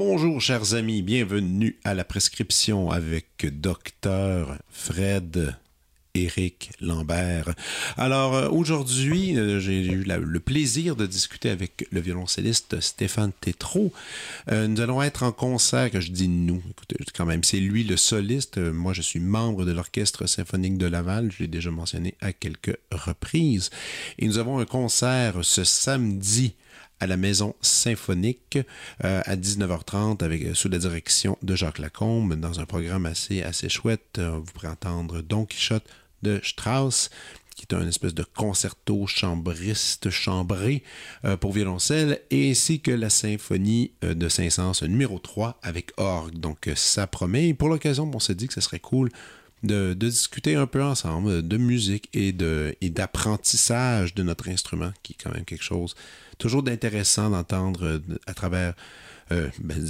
bonjour, chers amis. Bienvenue à la prescription avec docteur Fred Éric Lambert. Alors euh, aujourd'hui, euh, j'ai eu le plaisir de discuter avec le violoncelliste Stéphane Tétrault. Euh, nous allons être en concert, que je dis nous, écoutez, quand même, c'est lui le soliste. moi, je suis membre de l'Orchestre symphonique de Laval, je l'ai déjà mentionné à quelques reprises. Et nous avons un concert ce samedi à la Maison Symphonique à 19h30 avec, euh, sous la direction de Jacques Lacombe dans un programme assez, assez chouette. Vous pourrez entendre Don Quichotte de Strauss qui est un espèce de concerto chambriste chambré pour violoncelle, ainsi que la symphonie de Saint-Saëns numéro 3 avec orgue. Donc ça promet. pour l'occasion, on s'est dit que ce serait cool de, discuter un peu ensemble de musique et d'apprentissage de notre instrument, qui est quand même quelque chose toujours d'intéressant d'entendre euh, à travers euh, ben,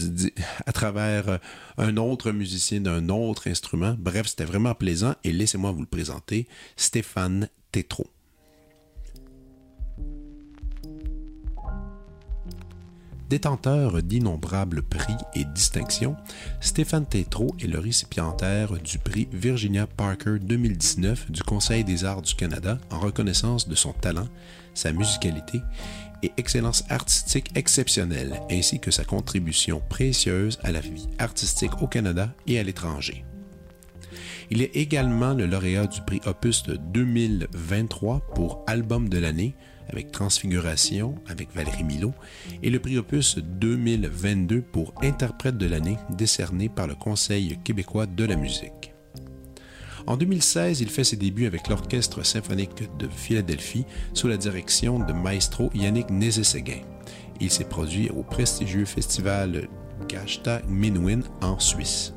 à travers euh, un autre musicien d'un autre instrument. Bref, c'était vraiment plaisant et laissez-moi vous le présenter, Stéphane Tétrault. Détenteur d'innombrables prix et distinctions, Stéphane Tétrault est le récipiendaire du prix Virginia Parker 2019 du Conseil des arts du Canada en reconnaissance de son talent, sa musicalité et excellence artistique exceptionnelle, ainsi que sa contribution précieuse à la vie artistique au Canada et à l'étranger. Il est également le lauréat du prix Opus 2023 pour Album de l'année avec Transfiguration avec Valérie Milo et le prix Opus 2022 pour Interprète de l'année décerné par le Conseil québécois de la musique. En 2016, il fait ses débuts avec l'Orchestre symphonique de Philadelphie sous la direction de maestro Yannick Nézet-Séguin. Il s'est produit au prestigieux festival Gashta Minwin en Suisse.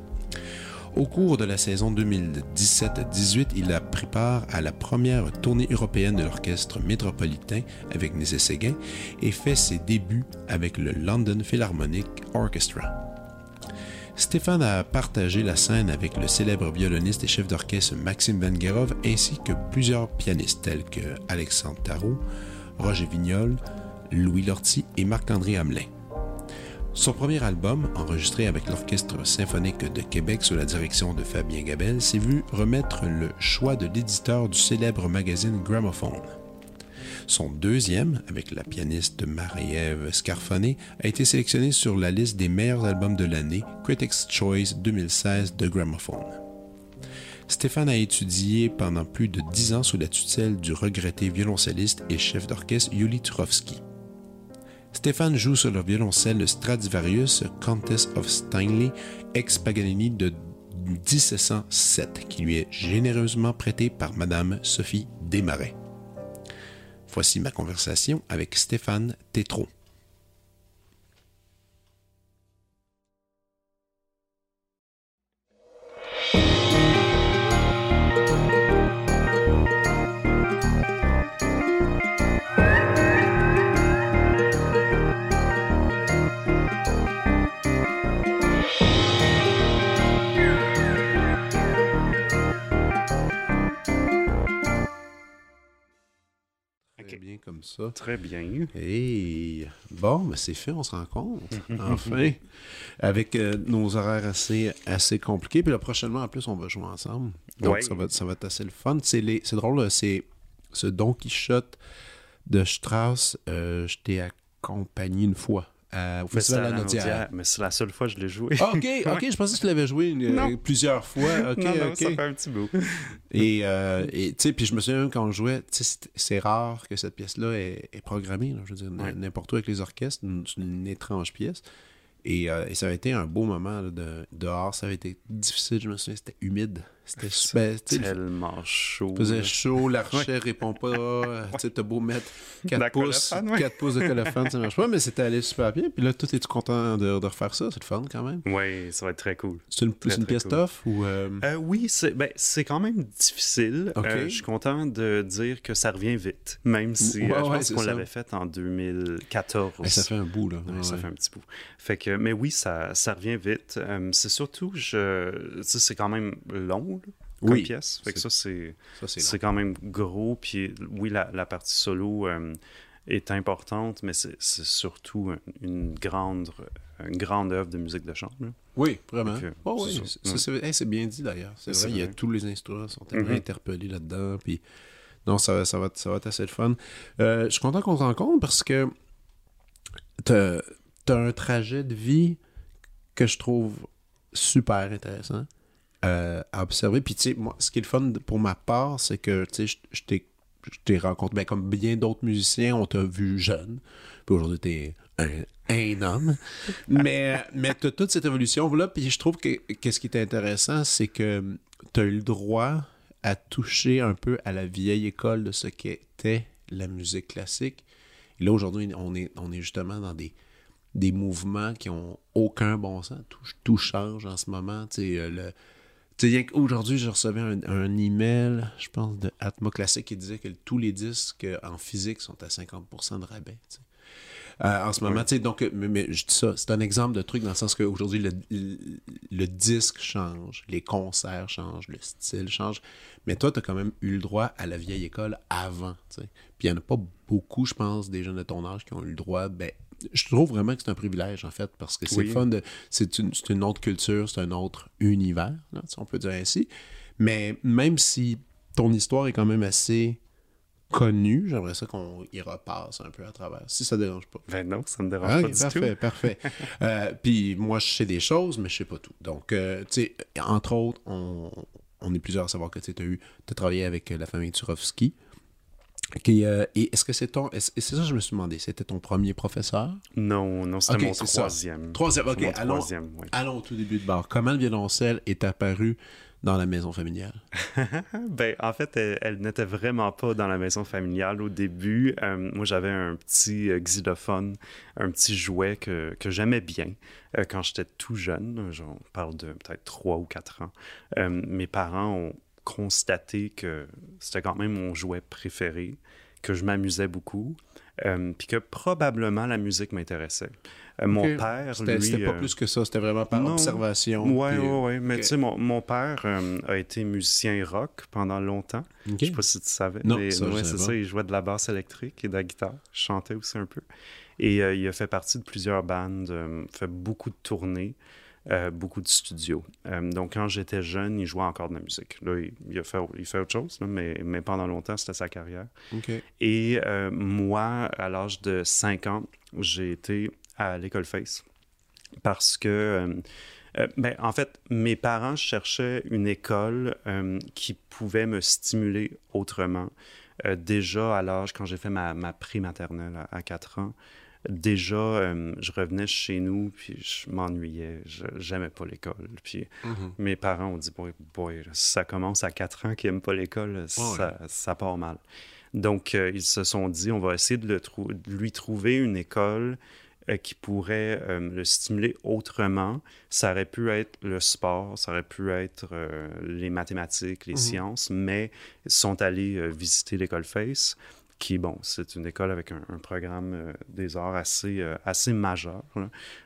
Au cours de la saison 2017-18, il a pris part à la première tournée européenne de l'orchestre métropolitain avec Nézet Séguin et fait ses débuts avec le London Philharmonic Orchestra. Stéphane a partagé la scène avec le célèbre violoniste et chef d'orchestre Maxime Vengerov ainsi que plusieurs pianistes tels que Alexandre Tarot, Roger Vignol, Louis Lortie et Marc-André Hamelin. Son premier album, enregistré avec l'Orchestre symphonique de Québec sous la direction de Fabien Gabel, s'est vu remettre le choix de l'éditeur du célèbre magazine Gramophone. Son deuxième, avec la pianiste Marie-Ève Scarfoné, a été sélectionné sur la liste des meilleurs albums de l'année Critics' Choice 2016 de Gramophone. Stéphane a étudié pendant plus de dix ans sous la tutelle du regretté violoncelliste et chef d'orchestre Yuli Turovsky. Stéphane joue sur le violoncelle Stradivarius Countess of Steinley ex Paganini de 1707 qui lui est généreusement prêté par Madame Sophie Desmarais. Voici ma conversation avec Stéphane Comme ça. Très bien. Et bon, ben c'est fait, on se rencontre. enfin. Avec euh, nos horaires assez, assez compliqués. Puis là, prochainement, en plus, on va jouer ensemble. Donc, ça, va, ça va être assez le fun. C'est drôle, c'est ce Don Quichotte de Strauss. Euh, je t'ai accompagné une fois au Festival la Mais c'est la seule fois que je l'ai joué. Ah, ok, ok, je pensais que tu l'avais joué euh, plusieurs fois. Ok, non, ok. Ça fait un petit bout. Et, euh, tu sais, puis je me souviens quand on jouait, c'est rare que cette pièce-là est, programmée. je veux dire, n'importe où avec les orchestres, c'est une, étrange pièce. Et, euh, et, ça avait été un beau moment de, dehors. Ça avait été difficile, je me souviens, c'était humide. C'était ben, tellement chaud. Faisait chaud, l'archet répond pas. tu sais, t'as beau mettre 4 pouces, 4 pouces de colophane, ça marche pas, mais c'était allé super bien. Puis là, tout es-tu content de, de, refaire ça? C'est le fun quand même? Oui, ça va être très cool. C'est une, une pièce cool. ou. Euh... Euh, oui, c'est ben, quand même difficile. Euh, je suis content de dire que ça revient vite, même si ouais, euh, je ouais, pense qu'on l'avait fait en 2014. Et ça fait un bout, là. ça fait un petit bout. Fait que, mais oui, ça, ça revient vite. Euh, c'est surtout, je, c'est quand même long. Là comme oui, pièce. Fait que ça, c'est c'est quand même gros. Puis oui, la, la partie solo euh, est importante, mais c'est surtout une grande, une grande œuvre de musique de chambre. Là. Oui, vraiment. Que, oh, oui, c'est hey, bien dit d'ailleurs. C'est vrai, vrai, il y a tous les instruments sont tellement mm -hmm. interpellés là-dedans. Puis non, ça, ça, va, ça va être assez le fun. Euh, je suis content qu'on se rencontre parce que tu as, as un trajet de vie que je trouve super intéressant. Euh, à observer. Puis, tu sais, moi, ce qui est le fun pour ma part, c'est que, tu sais, je t'ai rencontré, ben, comme bien d'autres musiciens, on t'a vu jeune. Puis aujourd'hui, t'es un, un homme. mais mais tu as toute cette évolution-là. Puis je trouve que, que ce qui est intéressant, c'est que tu as eu le droit à toucher un peu à la vieille école de ce qu'était la musique classique. Et là, aujourd'hui, on est, on est justement dans des, des mouvements qui ont aucun bon sens. Tout, tout change en ce moment. Tu sais, le Aujourd'hui, je recevais un, un, email, je pense, de Atma Classic qui disait que tous les disques en physique sont à 50% de rabais. Euh, en ce moment, ouais. donc, mais, mais, je dis ça, c'est un exemple de truc dans le sens qu'aujourd'hui, le, le, le, disque change, les concerts changent, le style change. Mais toi, tu as quand même eu le droit à la vieille école avant. T'sais. Puis il n'y en a pas beaucoup, je pense, des jeunes de ton âge qui ont eu le droit ben, je trouve vraiment que c'est un privilège, en fait, parce que c'est oui. fun de. C'est une, une, autre culture, c'est un autre univers, là, si on peut dire ainsi. Mais même si ton histoire est quand même assez connue, j'aimerais ça qu'on y repasse un peu à travers, si ça ne dérange pas. Ben non, ça ne me dérange ah, pas okay, du parfait, tout. Parfait, euh, Puis moi, je sais des choses, mais je sais pas tout. Donc, euh, tu sais, entre autres, on, on est plusieurs à savoir que tu as eu, tu as travaillé avec la famille Turovsky. Qui, euh, et est-ce que c'est ton. C'est ça que je me suis demandé. C'était ton premier professeur? Non, non, c'était okay, mon troisième. Ça. Troisième, ok. Mon allons, troisième, oui. allons au tout début de bar. Comment le violoncelle est apparu dans la maison familiale? Ben, en fait, elle, elle n'était vraiment pas dans la maison familiale au début. Euh, moi, j'avais un petit euh, xylophone, un petit jouet que, que j'aimais bien euh, quand j'étais tout jeune. On parle de peut-être 3 ou 4 ans. mes parents ont constaté que c'était quand même mon jouet préféré, que je m'amusais beaucoup, euh, puis que probablement la musique m'intéressait. Euh, mon père, c'était, lui... C'était pas euh, plus que ça, c'était vraiment par non, observation. Oui, oui, oui. Mais okay. tu sais, mon, mon père euh, a été musicien rock pendant longtemps. Okay. Je sais pas si tu savais. Non, mais, ça, ouais, c'est ça. Il jouait de la basse électrique et de la guitare. Je chantais aussi un peu. Et il a fait partie de plusieurs bandes, fait beaucoup de tournées. Euh, beaucoup de studios. Euh, donc, quand j'étais jeune, il jouait encore de la musique. Là, il, il a fait, il fait autre chose, là, mais, mais pendant longtemps, c'était sa carrière. Okay. Et euh, moi, à l'âge de 5 ans, j'ai été à l'école Face parce que, euh, ben, en fait, mes parents cherchaient une école euh, qui pouvait me stimuler autrement. Euh, déjà à l'âge, quand j'ai fait ma, ma pré-maternelle à, à 4 ans, déjà, euh, je revenais chez nous, puis je m'ennuyais. J'aimais pas l'école. Puis mm -hmm. mes parents ont dit, boy, boy si ça commence à 4 ans qu'ils n'aiment pas l'école, Oh, ça, ça, part mal. Donc, euh, ils se sont dit, on va essayer de, le trou de lui trouver une école euh, qui pourrait le stimuler autrement. Ça aurait pu être le sport, ça aurait pu être les mathématiques, les Mhm. mm -hmm. sciences, mais ils sont allés visiter l'école Face qui, bon, c'est une école avec un, programme euh, des arts assez, euh, assez majeur.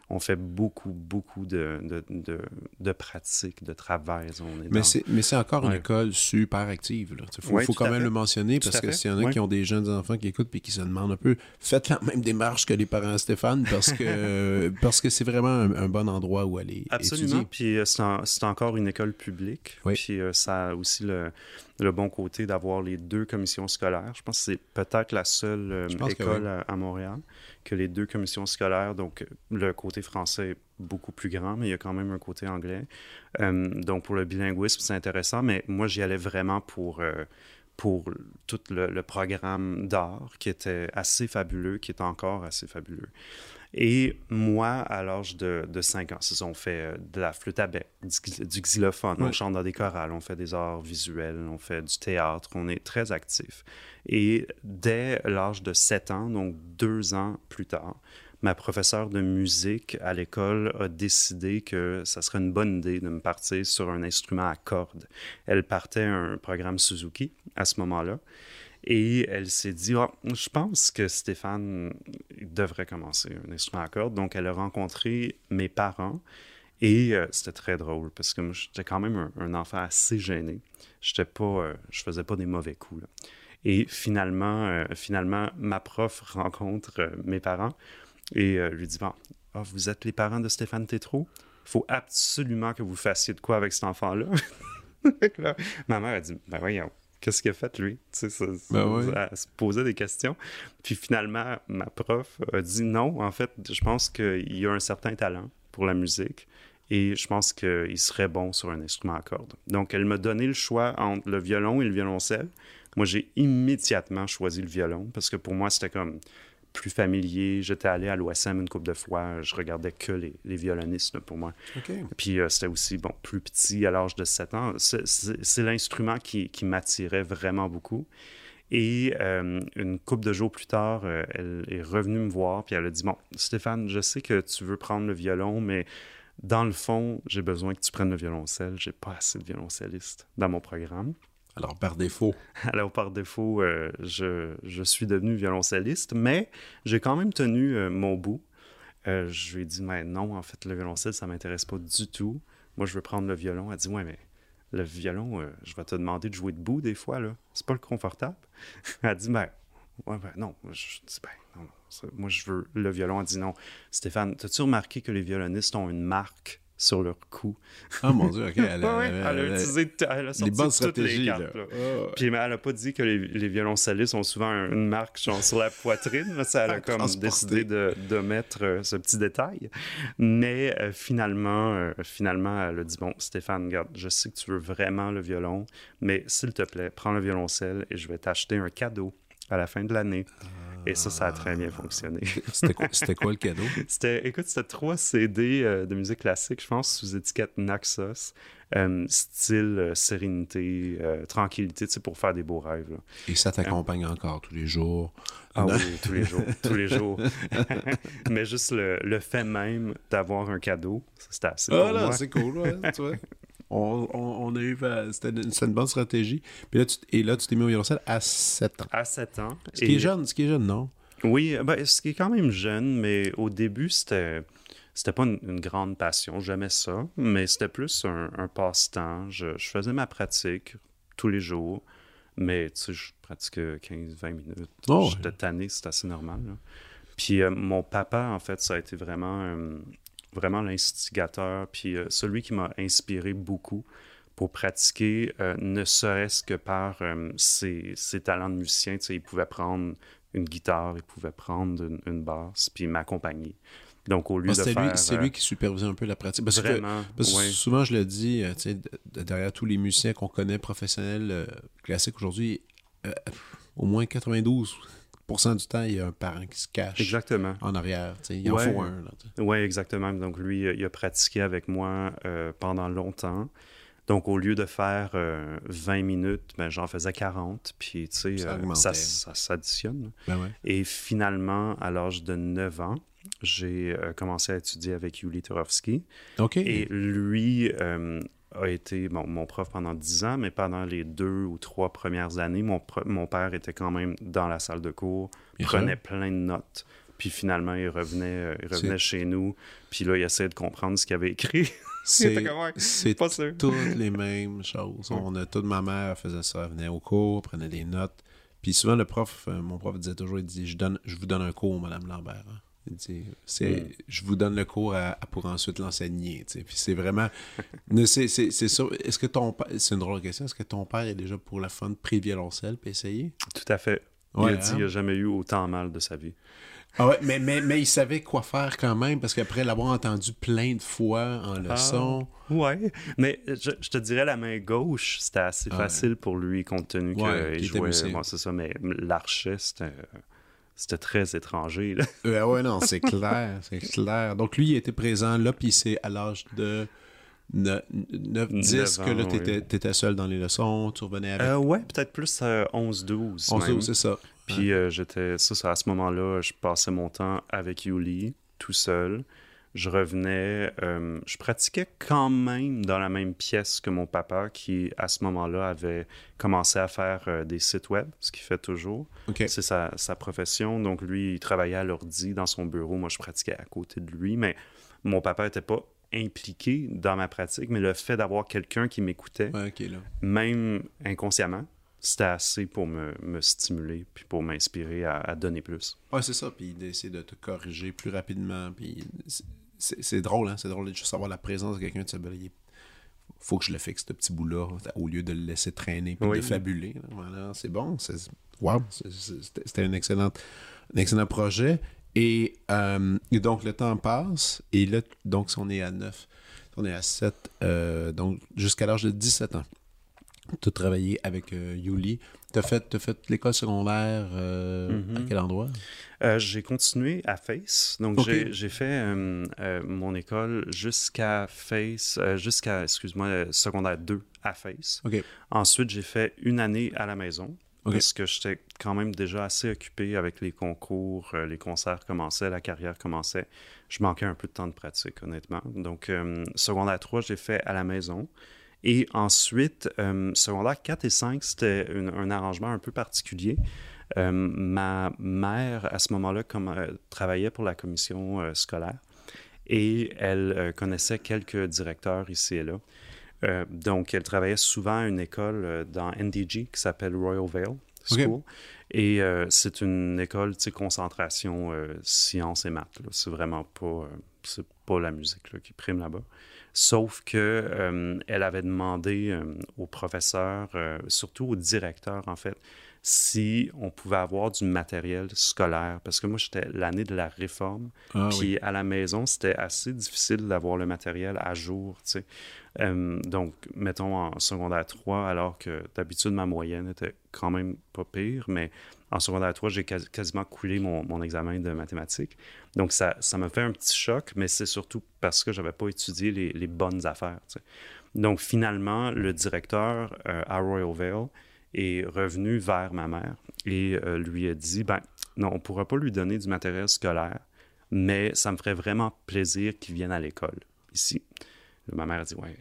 On fait beaucoup, beaucoup de, de, de, de pratiques, de travail. On est mais dans... c'est mais c'est encore Ouais. une école super active. Il faut, Ouais, faut tout quand même fait. le mentionner Tout parce que s'il y en a Ouais. qui ont des jeunes enfants qui écoutent et qui se demandent un peu, faites la même démarche que les parents à Stéphane parce que parce que c'est vraiment un, un bon endroit où aller Absolument. étudier. Puis euh, c'est en- c'est encore une école publique. Puis euh, ça a aussi le, le bon côté d'avoir les deux commissions scolaires. Je pense que c'est peut-être la seule euh, école à Montréal que les deux commissions scolaires. Donc, le côté français est beaucoup plus grand, mais il y a quand même un côté anglais. Euh, donc, pour le bilinguisme, c'est intéressant, mais moi, j'y allais vraiment pour, euh, pour tout le, le programme d'art qui était assez fabuleux, qui est encore assez fabuleux. Et moi, à l'âge de, de 5 ans, on fait euh, de la flûte à bec, du, xylophone, on chante dans des chorales, on fait des arts visuels, on fait du théâtre, on est très actif. Et dès l'âge de 7 ans, donc deux ans plus tard, ma professeure de musique à l'école a décidé que ça serait une bonne idée de me partir sur un instrument à cordes. Elle partait un programme Suzuki à ce moment-là. Et elle s'est dit, ah, je pense que Stéphane devrait commencer un instrument à cordes. Donc, elle a rencontré mes parents. Et euh, c'était très drôle parce que j'étais quand même un, enfant assez gêné. J'étais pas, euh, je faisais pas des mauvais coups. Et finalement, euh, finalement, ma prof rencontre mes parents et lui dit, ah, vous êtes les parents de Stéphane Tétrault? Il faut absolument que vous fassiez de quoi avec cet enfant-là? ma mère a dit, ben voyons, qu'est-ce qu'il a fait lui? Tu sais, ben Elle se posait des questions. Puis finalement, ma prof a dit non, en fait, je pense qu'il a un certain talent pour la musique et je pense qu'il serait bon sur un instrument à cordes. Donc, elle m'a donné le choix entre le violon et le violoncelle. Moi, j'ai immédiatement choisi le violon parce que pour moi, c'était comme plus familier. J'étais allé à l'OSM une couple de fois. Je regardais que les, les violonistes pour moi. Puis euh, c'était aussi bon, plus petit à l'âge de 7 ans. C'est l'instrument qui, qui m'attirait vraiment beaucoup. Et euh, une couple de jours plus tard, euh, elle est revenue me voir, puis elle a dit Bon, Stéphane, je sais que tu veux prendre le violon, mais dans le fond, j'ai besoin que tu prennes le violoncelle. J'ai pas assez de violoncellistes dans mon programme. Alors, par défaut. Alors, par défaut, euh, je, je, suis devenu violoncelliste, mais j'ai quand même tenu euh, mon bout. Euh, je lui ai dit, mais non, en fait, le violoncelle, ça m'intéresse pas du tout. Moi, je veux prendre le violon. Elle dit, ouais, mais le violon, je vais te demander de jouer debout des fois, là. C'est pas le confortable. Elle dit, ben, ouais, ben, non. Je dis, ben, non, moi, je veux le violon. Elle dit, non. Stéphane, as-tu remarqué que les violonistes ont une marque? Sur leur cou. Ah mon Dieu, ok. Elle, a utilisé elle a sorti toutes les cartes. Puis elle n'a pas dit que les, les, violoncellistes ont souvent une marque genre, sur la poitrine. Mais ça, elle a comme décidé de, de mettre euh, ce petit détail. Mais euh, finalement, euh, finalement, elle a dit Bon, Stéphane, regarde, je sais que tu veux vraiment le violon, mais s'il te plaît, prends le violoncelle et je vais t'acheter un cadeau à la fin de l'année. Et ça, ça a très bien fonctionné. C'était quoi, quoi, le cadeau? C'était, écoute, c'était trois CD euh, de musique classique, je pense, sous étiquette Naxos. Euh, style euh, sérénité, tranquillité, tu sais, pour faire des beaux rêves. Et ça t'accompagne encore tous les jours? Ah oui, tous les jours, tous les jours. Mais juste le, le fait même d'avoir un cadeau, c'était assez Ah là, c'est cool, ouais, tu vois on, on, a eu. C'était une, bonne stratégie. Puis là, tu, et là, tu t'es mis au violoncelle à 7 ans. À 7 ans. Ce qui est jeune, ce qui est jeune, non? Oui, ben, ce qui est quand même jeune, mais au début, c'était. C'était pas une, grande passion, j'aimais ça, mais c'était plus un, passe-temps. Je, faisais ma pratique tous les jours, mais tu sais, je pratiquais 15-20 minutes. Oh, J'étais tanné, c'est assez normal. Puis euh, mon papa, en fait, ça a été vraiment euh, vraiment l'instigateur, puis euh, celui qui m'a inspiré beaucoup pour pratiquer, euh, ne serait-ce que par euh, ses, talents de musicien. Il pouvait prendre une guitare, il pouvait prendre une, basse, puis m'accompagner. Donc, au lieu ah, de faire... C'est lui qui supervisait un peu la pratique. Parce vraiment, que, souvent, je le dis, derrière tous les musiciens qu'on connaît professionnels classiques aujourd'hui, au moins 92 du temps, il y a un parent qui se cache exactement. en arrière. Il en faut un. Oui, exactement. Donc, lui, il a pratiqué avec moi euh, pendant longtemps. Donc, au lieu de faire 20 euh, minutes, ben, j'en faisais 40. Puis, tu sais, ça, euh, ça, s'additionne. Ben Et finalement, à l'âge de 9 ans, j'ai commencé à étudier avec Yuli Turovsky. OK. Et lui a été mon prof pendant dix ans, mais pendant les deux ou trois premières années, mon, mon père était quand même dans la salle de cours, prenait plein de notes. Puis finalement, il revenait, euh, il revenait chez nous. Puis là, il essayait de comprendre ce qu'il avait écrit. C'est toutes les mêmes choses. On a toute ma mère faisait ça, elle venait au cours, prenait des notes. Puis souvent, le prof, euh, mon prof disait toujours, il dit, je, donne, je vous donne un cours, Madame Lambert. Hein c'est, Je vous donne le cours pour ensuite l'enseigner. Puis c'est vraiment. c'est, c'est, Est-ce que ton père. C'est une drôle de question. Est-ce que ton père est déjà pour la fun pré-violoncelle puis essayer? Tout à fait. il a dit qu'il n'a hein? jamais eu autant mal de sa vie. Ah ouais, mais, mais, mais il savait quoi faire quand même, parce qu'après l'avoir entendu plein de fois en ah, leçon. ouais, mais je, te dirais la main gauche, c'était assez facile pour lui, compte tenu qu'il jouait. c'est ça, mais l'archet, c'était c'était très étranger. Là. Euh, ouais, non, c'est clair, c'est clair. Donc, lui, il était présent là, puis c'est à l'âge de 9, 10 que là, tu étais, seul dans les leçons, tu revenais avec. Euh, ouais, peut-être plus 11, 12. 11, 12, c'est ça. Puis euh, j'étais, ça, ça, à ce moment-là, je passais mon temps avec Yuli, tout seul je revenais, euh, je pratiquais quand même dans la même pièce que mon papa qui, à ce moment-là, avait commencé à faire euh, des sites web, ce qu'il fait toujours. C'est sa, profession. Donc, lui, il travaillait à l'ordi dans son bureau. Moi, je pratiquais à côté de lui. Mais mon papa n'était pas impliqué dans ma pratique, mais le fait d'avoir quelqu'un qui m'écoutait, même inconsciemment, c'était assez pour me, stimuler puis pour m'inspirer à, donner plus. Ouais, c'est ça. Puis d'essayer de te corriger plus rapidement. Puis c'est drôle, hein? C'est drôle de juste avoir la présence de quelqu'un de se il faut que je le fixe, ce petit bout-là, au lieu de le laisser traîner et de fabuler. Voilà, c'est bon. Wow, c'était un excellent, un excellent projet. Euh, et, donc, le temps passe. Et là, donc, si on est à 9, on est à 7, euh, donc jusqu'à l'âge de 17 ans. Tu as travaillé avec euh, Yuli. Tu as fait, fait l'école secondaire mm-hmm. à quel endroit? Euh, j'ai continué à Face. Donc, j'ai fait euh, euh, mon école jusqu'à Face, jusqu'à, excuse-moi, secondaire 2 à Face. Ensuite, j'ai fait une année à la maison. Parce que j'étais quand même déjà assez occupé avec les concours, les concerts commençaient, la carrière commençait. Je manquais un peu de temps de pratique, honnêtement. Donc, secondaire 3, j'ai fait à la maison. Et ensuite, secondaire 4 et 5, c'était un arrangement un peu particulier. Euh, ma mère, à ce moment-là, euh, travaillait pour la commission euh, scolaire et elle connaissait quelques directeurs ici et là. donc, elle travaillait souvent à une école dans NDG qui s'appelle Royal Vale School. Et c'est une école, tu sais, concentration sciences et maths. C'est vraiment pas, pas la musique qui prime là-bas. Sauf que elle avait demandé aux professeurs, surtout aux directeurs en fait, si on pouvait avoir du matériel scolaire. Parce que moi, j'étais l'année de la réforme. Ah puis à la maison, c'était assez difficile d'avoir le matériel à jour. Tu sais. Euh, donc, mettons en secondaire 3, alors que d'habitude, ma moyenne était quand même pas pire, mais en secondaire 3, j'ai quasiment coulé mon, examen de mathématiques. Donc, ça, ça m'a fait un petit choc, mais c'est surtout parce que j'avais pas étudié les, bonnes affaires. Donc, finalement, le directeur euh, à Royal Vale, est revenu vers ma mère et euh, lui a dit ben non, on ne pourra pas lui donner du matériel scolaire, mais ça me ferait vraiment plaisir qu'il vienne à l'école ici. Ma mère a dit ouais,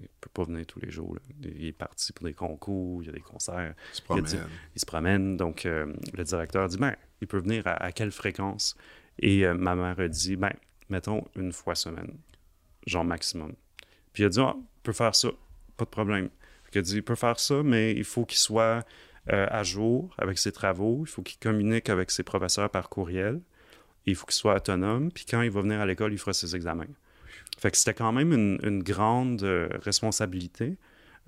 il peut pas venir tous les jours. Il est parti pour des concours, il y a des concerts. Il se promène. Il, se promène. Donc euh, le directeur a dit ben il peut venir à, quelle fréquence? Et euh, ma mère a dit ben mettons une fois semaine, genre maximum. Puis il a dit ah, peut faire ça, pas de problème. Il dit, il peut faire ça, mais il faut qu'il soit euh, à jour avec ses travaux, il faut qu'il communique avec ses professeurs par courriel, il faut qu'il soit autonome, puis quand il va venir à l'école, il fera ses examens. Fait que c'était quand même une, grande euh, responsabilité.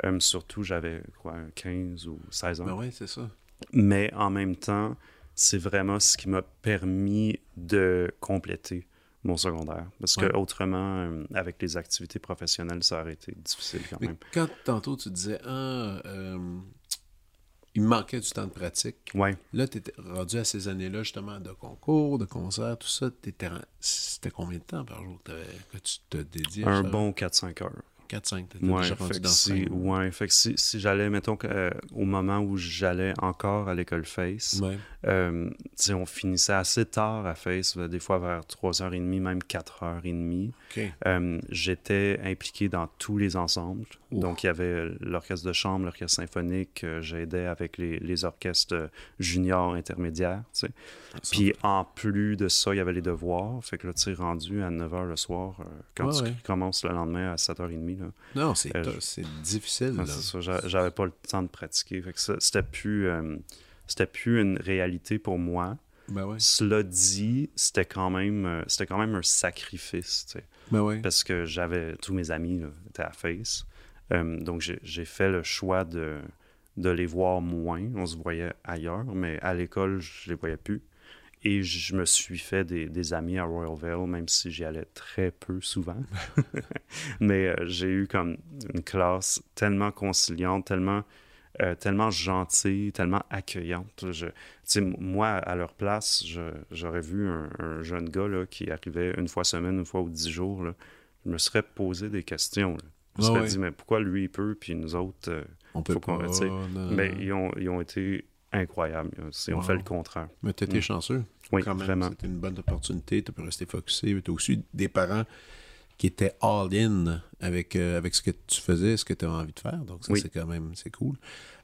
Euh, surtout, j'avais quoi, 15 ou 16 ans. Ben oui, c'est ça. Mais en même temps, c'est vraiment ce qui m'a permis de compléter mon secondaire. Parce que autrement, euh, avec les activités professionnelles, ça aurait été difficile quand même. Quand tantôt tu disais, ah, euh, il me manquait du temps de pratique. Ouais. Là, tu étais rendu à ces années-là, justement, de concours, de concerts, tout ça. C'était combien de temps par jour que tu te dédiais Un bon 4-5 heures. 4-5, ouais, déjà rendu dans si, Ouais, fait que si, si j'allais, mettons, euh, au moment où j'allais encore à l'école Face, ouais. euh, on finissait assez tard à Face, des fois vers 3h30, même 4h30. Euh, j'étais impliqué dans tous les ensembles. Donc, il y avait l'orchestre de chambre, l'orchestre symphonique, euh, j'aidais avec les, les, orchestres juniors, intermédiaires, tu sais. Puis, en plus de ça, il y avait les devoirs. Fait que là, tu sais, rendu à 9h le soir, quand tu commences le lendemain à 7h30, non, c'est euh, difficile. J'avais pas le temps de pratiquer. C'était plus, euh, c'était plus une réalité pour moi. Ben Cela dit, c'était quand même euh, c'était quand même un sacrifice. Ben Parce que j'avais tous mes amis étaient à Face. donc j'ai fait le choix de, de les voir moins. On se voyait ailleurs, mais à l'école, je les voyais plus. Et je me suis fait des, amis à Royal Vale, même si j'y allais très peu souvent. Mais euh, j'ai eu comme une classe tellement conciliante, tellement euh, tellement gentille, tellement accueillante. Je, moi, à leur place, j'aurais vu un, jeune gars là, qui arrivait une fois semaine, une fois ou dix jours. Là, je me serais posé des questions. Je me serais dit, mais pourquoi lui il peut, puis nous autres, euh, on peut pas. Mais ils ont, ils ont été incroyables. Ils ont fait le contraire. Mais tu étais mm. chanceux. Oui, vraiment. C'était une bonne opportunité. Tu peux rester focusé. Tu as aussi des parents qui étaient all-in avec, euh, avec ce que tu faisais, ce que tu as envie de faire. Donc, ça, c'est quand même c'est cool.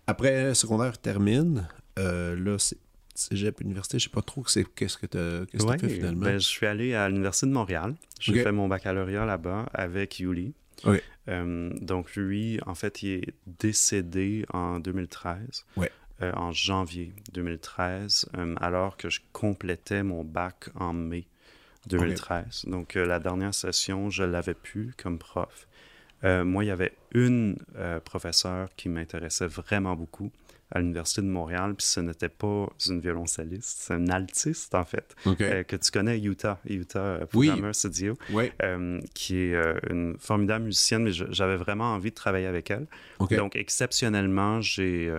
Après, secondaire termine. Euh, là, c'est cégep, université, je sais pas trop qu'est-ce que tu as, fait finalement. Ben, je suis allé à l'Université de Montréal. J'ai fait mon baccalauréat là-bas avec Yuli. Euh, donc lui, en fait, il est décédé en 2013. En janvier 2013, alors que je complétais mon bac en mai 2013. Donc, euh, la dernière session, je l'avais pu comme prof. Euh, moi, il y avait une euh, professeure qui m'intéressait vraiment beaucoup à l'Université de Montréal, puis ce n'était pas une violoncelliste, c'est un altiste, en fait, que tu connais, Utah, Utah Programmer Studio, qui est une formidable musicienne, mais j'avais vraiment envie de travailler avec elle. Donc, exceptionnellement, j'ai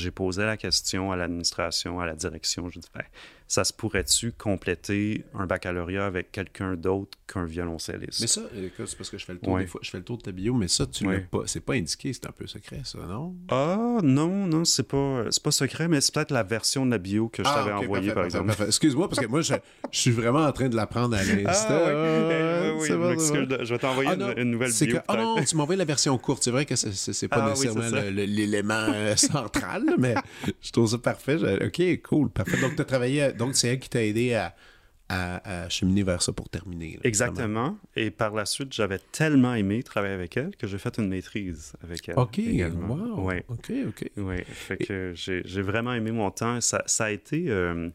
j'ai posé la question à l'administration, à la direction. Je dis, ben, ça se pourrait-tu compléter un baccalauréat avec quelqu'un d'autre qu'un violoncelliste? Mais ça, c'est parce que je fais le tour des fois, je fais le tour de ta bio, mais ça, tu pas, c'est pas indiqué, c'est un peu secret, ça, non? Ah, non, non, c'est pas, pas secret, mais c'est peut-être la version de la bio que je ah, t'avais envoyée, par exemple. Excuse-moi, parce que moi, je, suis vraiment en train de l'apprendre à l'instant. Ah, oui, oui, oui, je vais t'envoyer ah, une, nouvelle bio. ah non, tu m'as envoyé la version courte. C'est vrai que c'est pas nécessairement l'élément euh, central, mais je trouve ça parfait. OK, cool, parfait. Donc, tu as travaillé, donc c'est elle qui t'a aidé à, à, cheminer vers ça pour terminer. Exactement. Et par la suite, j'avais tellement aimé travailler avec elle que j'ai fait une maîtrise avec elle. OK, wow. Ouais. OK, OK. Oui, fait que j'ai vraiment aimé mon temps. Ça, ça a été euh,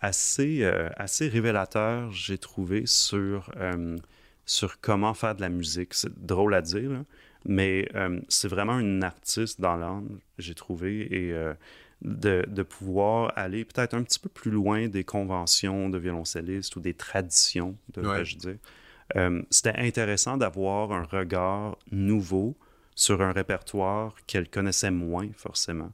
assez, euh, assez révélateur, j'ai trouvé, sur, euh, sur comment faire de la musique. C'est drôle à dire, là, mais euh, c'est vraiment une artiste dans l'âme, j'ai trouvé, et euh, de, de, pouvoir aller peut-être un petit peu plus loin des conventions de violoncellistes ou des traditions, devrais-je dire. Euh, c'était intéressant d'avoir un regard nouveau sur un répertoire qu'elle connaissait moins forcément.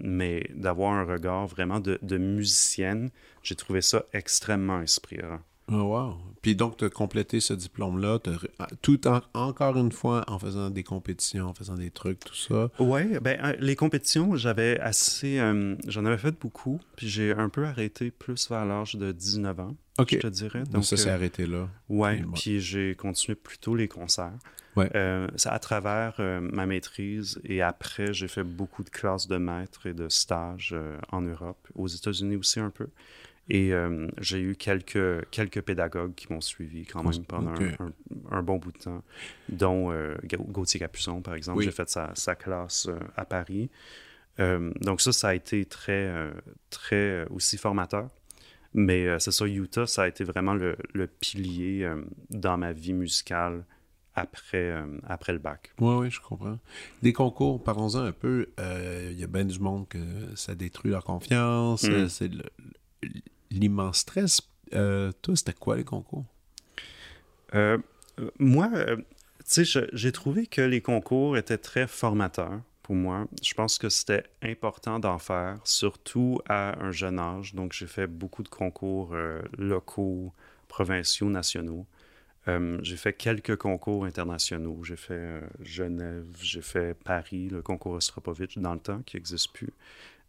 mais d'avoir un regard vraiment de, de musicienne, j'ai trouvé ça extrêmement inspirant. Oh wow. Puis donc, tu as complété ce diplôme-là, ah, tout en, encore une fois en faisant des compétitions, en faisant des trucs, tout ça. Oui, ben, euh, les compétitions, j'avais assez. Euh, j'en avais fait beaucoup, puis j'ai un peu arrêté plus vers l'âge de 19 ans, je te dirais. Donc, ça s'est euh, arrêté là. Oui, puis j'ai continué plutôt les concerts. Ouais. à travers ma maîtrise et après, j'ai fait beaucoup de classes de maître et de stages en Europe, aux États-Unis aussi un peu. Et euh, j'ai eu quelques, quelques pédagogues qui m'ont suivi quand même pendant un, bon bout de temps, dont euh, Gauthier Capuçon, par exemple. J'ai fait sa, sa classe euh, à Paris. donc ça, ça a été très, très aussi formateur. Mais c'est ça, Utah, ça a été vraiment le, le pilier dans ma vie musicale après, après le bac. Oui, oui, je comprends. Des concours, parlons-en un peu. Il y a bien du monde que ça détruit leur confiance. Mm. C'est l'immense stress. Euh, toi, c'était quoi les concours? Euh, moi, euh, tu sais, j'ai trouvé que les concours étaient très formateurs pour moi. Je pense que c'était important d'en faire, surtout à un jeune âge. Donc, j'ai fait beaucoup de concours locaux, provinciaux, nationaux. j'ai fait quelques concours internationaux. J'ai fait Genève, j'ai fait Paris, le concours Ostropovitch dans le temps, qui n'existe plus.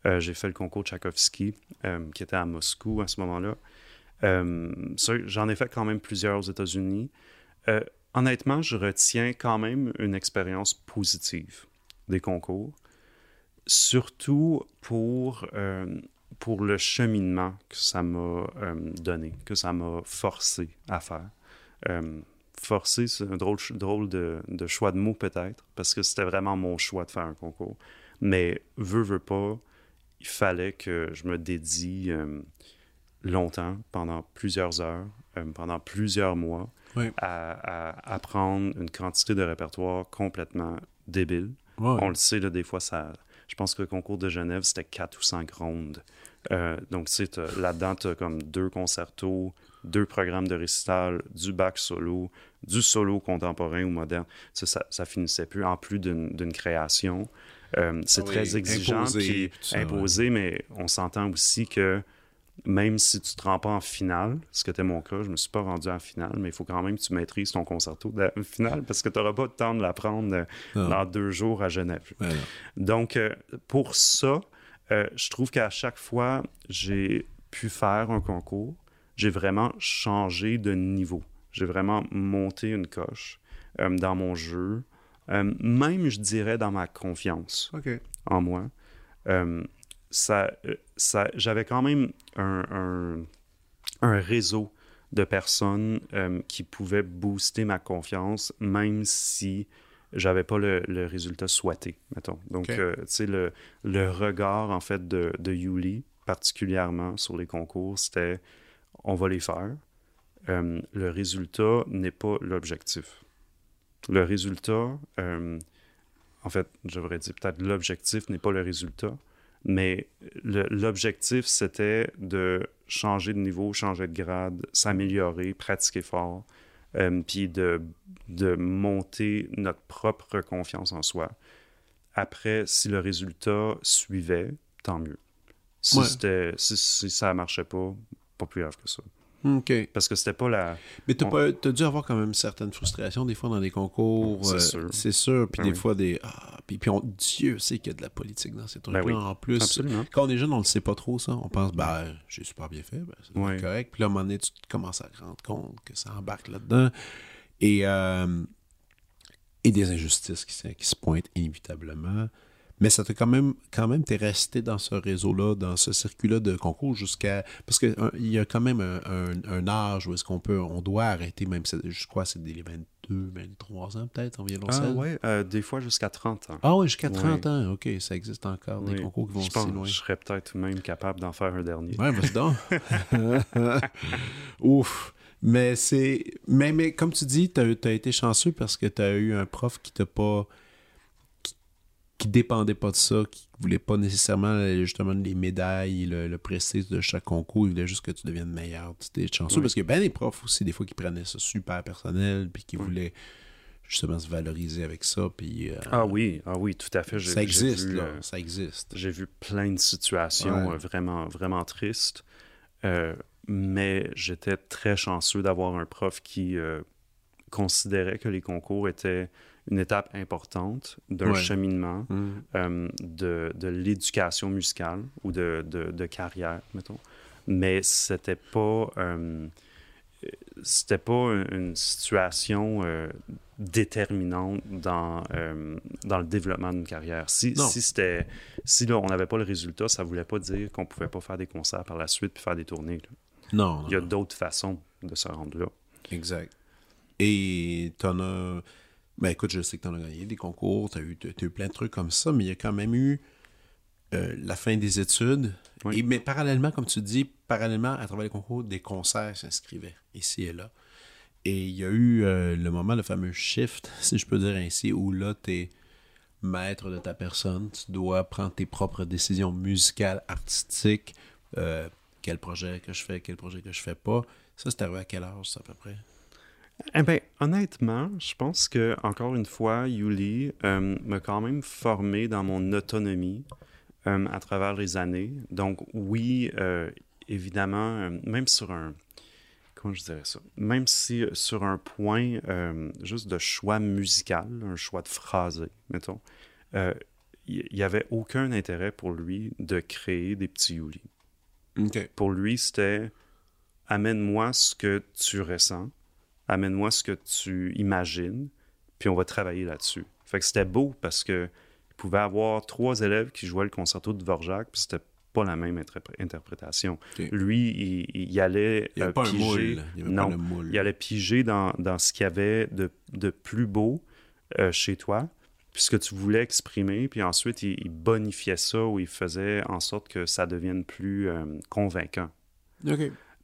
Euh, j'ai fait le concours Tchaïkovski, euh, qui était à Moscou à ce moment-là. Euh, j'en ai fait quand même plusieurs aux États-Unis. honnêtement, je retiens quand même une expérience positive des concours, surtout pour, pour le cheminement que ça m'a donné, que ça m'a forcé à faire. forcé, c'est un drôle, de, choix de mots peut-être, parce que c'était vraiment mon choix de faire un concours. Mais veut, veut pas, il fallait que je me dédie euh, longtemps, pendant plusieurs heures, euh, pendant plusieurs mois, à, apprendre une quantité de répertoire complètement débile. On le sait, là, des fois, ça, je pense que le concours de Genève, c'était quatre ou cinq rondes. Euh, donc, là-dedans, tu as comme deux concertos, deux programmes de récital, du bac solo, du solo contemporain ou moderne. Ça, ça, finissait plus, en plus d'une création. C'est Ah oui, très exigeant, imposé, puis ça, imposé, mais on s'entend aussi que même si tu te rends pas en finale, ce qui était mon cas, je me suis pas rendu en finale, mais il faut quand même que tu maîtrises ton concerto de la finale parce que tu n'auras pas le temps de l'apprendre euh, dans deux jours à Genève. Ouais, non. Donc, euh, pour ça, euh, je trouve qu'à chaque fois, j'ai pu faire un concours, j'ai vraiment changé de niveau. J'ai vraiment monté une coche euh, dans mon jeu, euh, même, je dirais, dans ma confiance en moi. Euh, ça, euh, ça, j'avais quand même un, un- un réseau de personnes euh, qui pouvaient booster ma confiance, même si j'avais pas le, le résultat souhaité, mettons. Donc, tu sais, le, le regard, en fait, de, de Yuli, particulièrement sur les concours, c'était « on va les faire Le résultat n'est pas l'objectif. Le résultat... euh, en fait, je devrais dire peut-être l'objectif n'est pas le résultat, mais l'objectif, c'était de changer de niveau, changer de grade, s'améliorer, pratiquer fort, euh, puis de, de monter notre propre confiance en soi. Après, si le résultat suivait, tant mieux. Si, Ouais. si, si ça marchait pas, pas plus grave que ça. OK. Parce que c'était pas la... Mais t'as On- pas- t'as dû avoir quand même certaines frustrations des fois dans des concours. C'est euh, sûr. C'est sûr. Puis Ah des fois, des. Ah, puis, puis on, Dieu sait qu'il y a de la politique dans ces trucs-là. Ben oui. En plus, Absolument. quand on est jeune, on le sait pas trop, ça. On pense, ben, j'ai super bien fait, ben, c'est correct. Puis là, à un moment donné, tu te commences à te rendre compte que ça embarque là-dedans. Et, euh, et des injustices qui, qui se pointent inévitablement. Mais ça t'a quand même, quand même, t'es resté dans ce réseau-là, dans ce circuit-là de concours jusqu'à. Parce qu'il y a quand même un, un- un âge où est-ce qu'on peut, on doit arrêter, même, je crois, c'est des 22, 23 ans peut-être, en Ah violoncelle. ouais, euh, des fois jusqu'à 30 ans. Ah ouais, jusqu'à 30 Ouais. ans, ok, ça existe encore, des Oui. concours qui vont je si pense loin. que je serais peut-être même capable d'en faire un dernier. Ouais, vas-y donc. Ouf. Mais c'est. Mais, mais comme tu dis, tu as, été chanceux parce que tu as eu un prof qui t'a pas. Qui, dépendait pas de ça, qui voulait pas nécessairement euh, justement les médailles, le, le prestige de chaque concours, il voulait juste que tu deviennes meilleur. Tu étais chanceux Oui. parce a bien des profs aussi, des fois, qui prenaient ça super personnel, puis qui Oui. voulaient justement se valoriser avec ça. Puis, euh, Ah oui, ah oui, tout à fait. Ça existe, vu, là. euh, Ça existe. J'ai vu plein de situations Ouais. vraiment, vraiment tristes. Euh, mais j'étais très chanceux d'avoir un prof qui considérait que les concours étaient une étape importante d'un Ouais. cheminement Mm. euh, de, de l'éducation musicale ou de, de, de carrière, mettons. Mais c'était pas... euh, c'était pas une, situation euh, déterminante dans, euh, dans le développement d'une carrière. Si, Non. si c'était si là, on n'avait pas le résultat, ça voulait pas dire qu'on pouvait pas faire des concerts par la suite puis faire des tournées. là. Non, non. Il y a d'autres façons de se rendre là. Exact. Et t'en as. Ben écoute, je sais que t'en as gagné des concours, t'as eu, t'as eu plein de trucs comme ça, mais il y a quand même eu euh, la fin des études. Oui. Et, mais parallèlement, comme tu dis, parallèlement, à travers les concours, des concerts s'inscrivaient ici et là. Et il y a eu euh, le moment, le fameux shift, si je peux dire ainsi, où là, t'es maître de ta personne, tu dois prendre tes propres décisions musicales, artistiques, euh, quel projet que je fais, quel projet que je fais pas. Ça, c'est arrivé à quel âge, ça, à peu près? Eh bien, honnêtement, je pense que, encore une fois, Yuli euh, m'a quand même formé dans mon autonomie euh, à travers les années. Donc, oui, euh, évidemment, même sur un. Comment je dirais ça? Même si sur un point juste de choix musical, un choix de phrasé, mettons, il n'y avait aucun intérêt pour lui de créer des petits Yuli. Pour lui, c'était amène-moi ce que tu ressens, amène-moi ce que tu imagines, puis on va travailler là-dessus. Fait que c'était beau parce que il pouvait avoir trois élèves qui jouaient le concerto de Dvorak, puis c'était pas la même interpré- interprétation. Lui, il, il allait Il avait euh, pas piger-. Il avait non, pas le moule. il allait piger dans, dans ce qu'il y avait de, de plus beau euh, chez toi, puis ce que tu voulais exprimer, puis ensuite, il, il bonifiait ça ou il faisait en sorte que ça devienne plus euh, convaincant.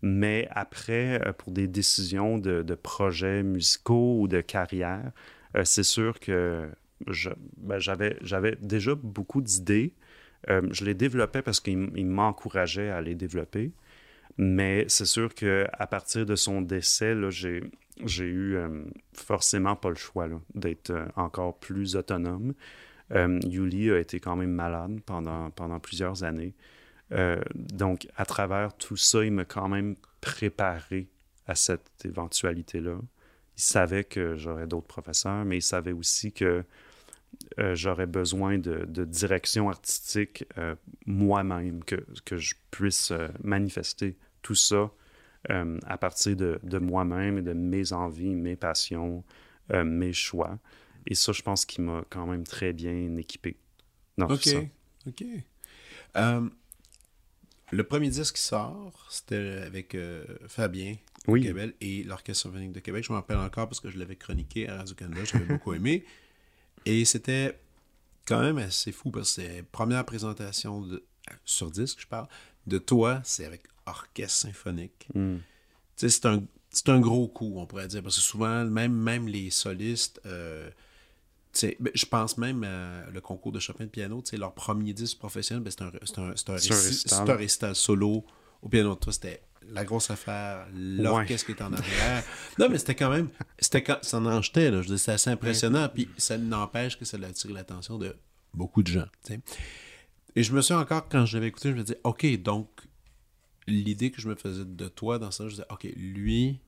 Mais après, euh, pour des décisions de, projets musicaux ou de carrière, euh, c'est sûr que ben, j'avais déjà beaucoup d'idées. Euh, je les développais parce qu'il m'encourageait à les développer. Mais c'est sûr qu'à partir de son décès, j'ai, eu forcément pas le choix d'être encore plus autonome. Yuli a été quand même malade pendant plusieurs années. Donc, à travers tout ça, il m'a quand même préparé à cette éventualité-là. Il savait que j'aurais d'autres professeurs, mais il savait aussi que euh, j'aurais besoin de, direction artistique euh, moi-même, que, que, je puisse euh, manifester tout ça à partir de, de moi-même et de mes envies, mes passions, mes choix. Et ça, je pense qu'il m'a quand même très bien équipé dans tout ça. OK. Le premier disque qui sort, c'était avec Fabien oui. et l'Orchestre symphonique de Québec. Je m'en rappelle encore parce que je l'avais chroniqué à Radio-Canada. J'avais beaucoup aimé. Et c'était quand même assez fou parce que c'est la première présentation de, sur disque, je parle, de toi, c'est avec orchestre symphonique. Tu sais, c'est un, un, gros coup, on pourrait dire, parce que souvent, même, même les solistes, euh, je pense même à le concours de Chopin de piano, leur premier disque professionnel, ben, c'est un, un, un, un, récital solo au piano. Toi, c'était la grosse affaire, l'orchestre qui est en arrière. non, mais c'était quand même, c'était ça en jetait, là. Je c'est assez impressionnant. Puis ça n'empêche que ça a attiré l'attention de beaucoup de gens. Et je me suis encore, quand je l'avais écouté, je me disais, OK, donc l'idée que je me faisais de toi dans ça, je disais, OK, lui,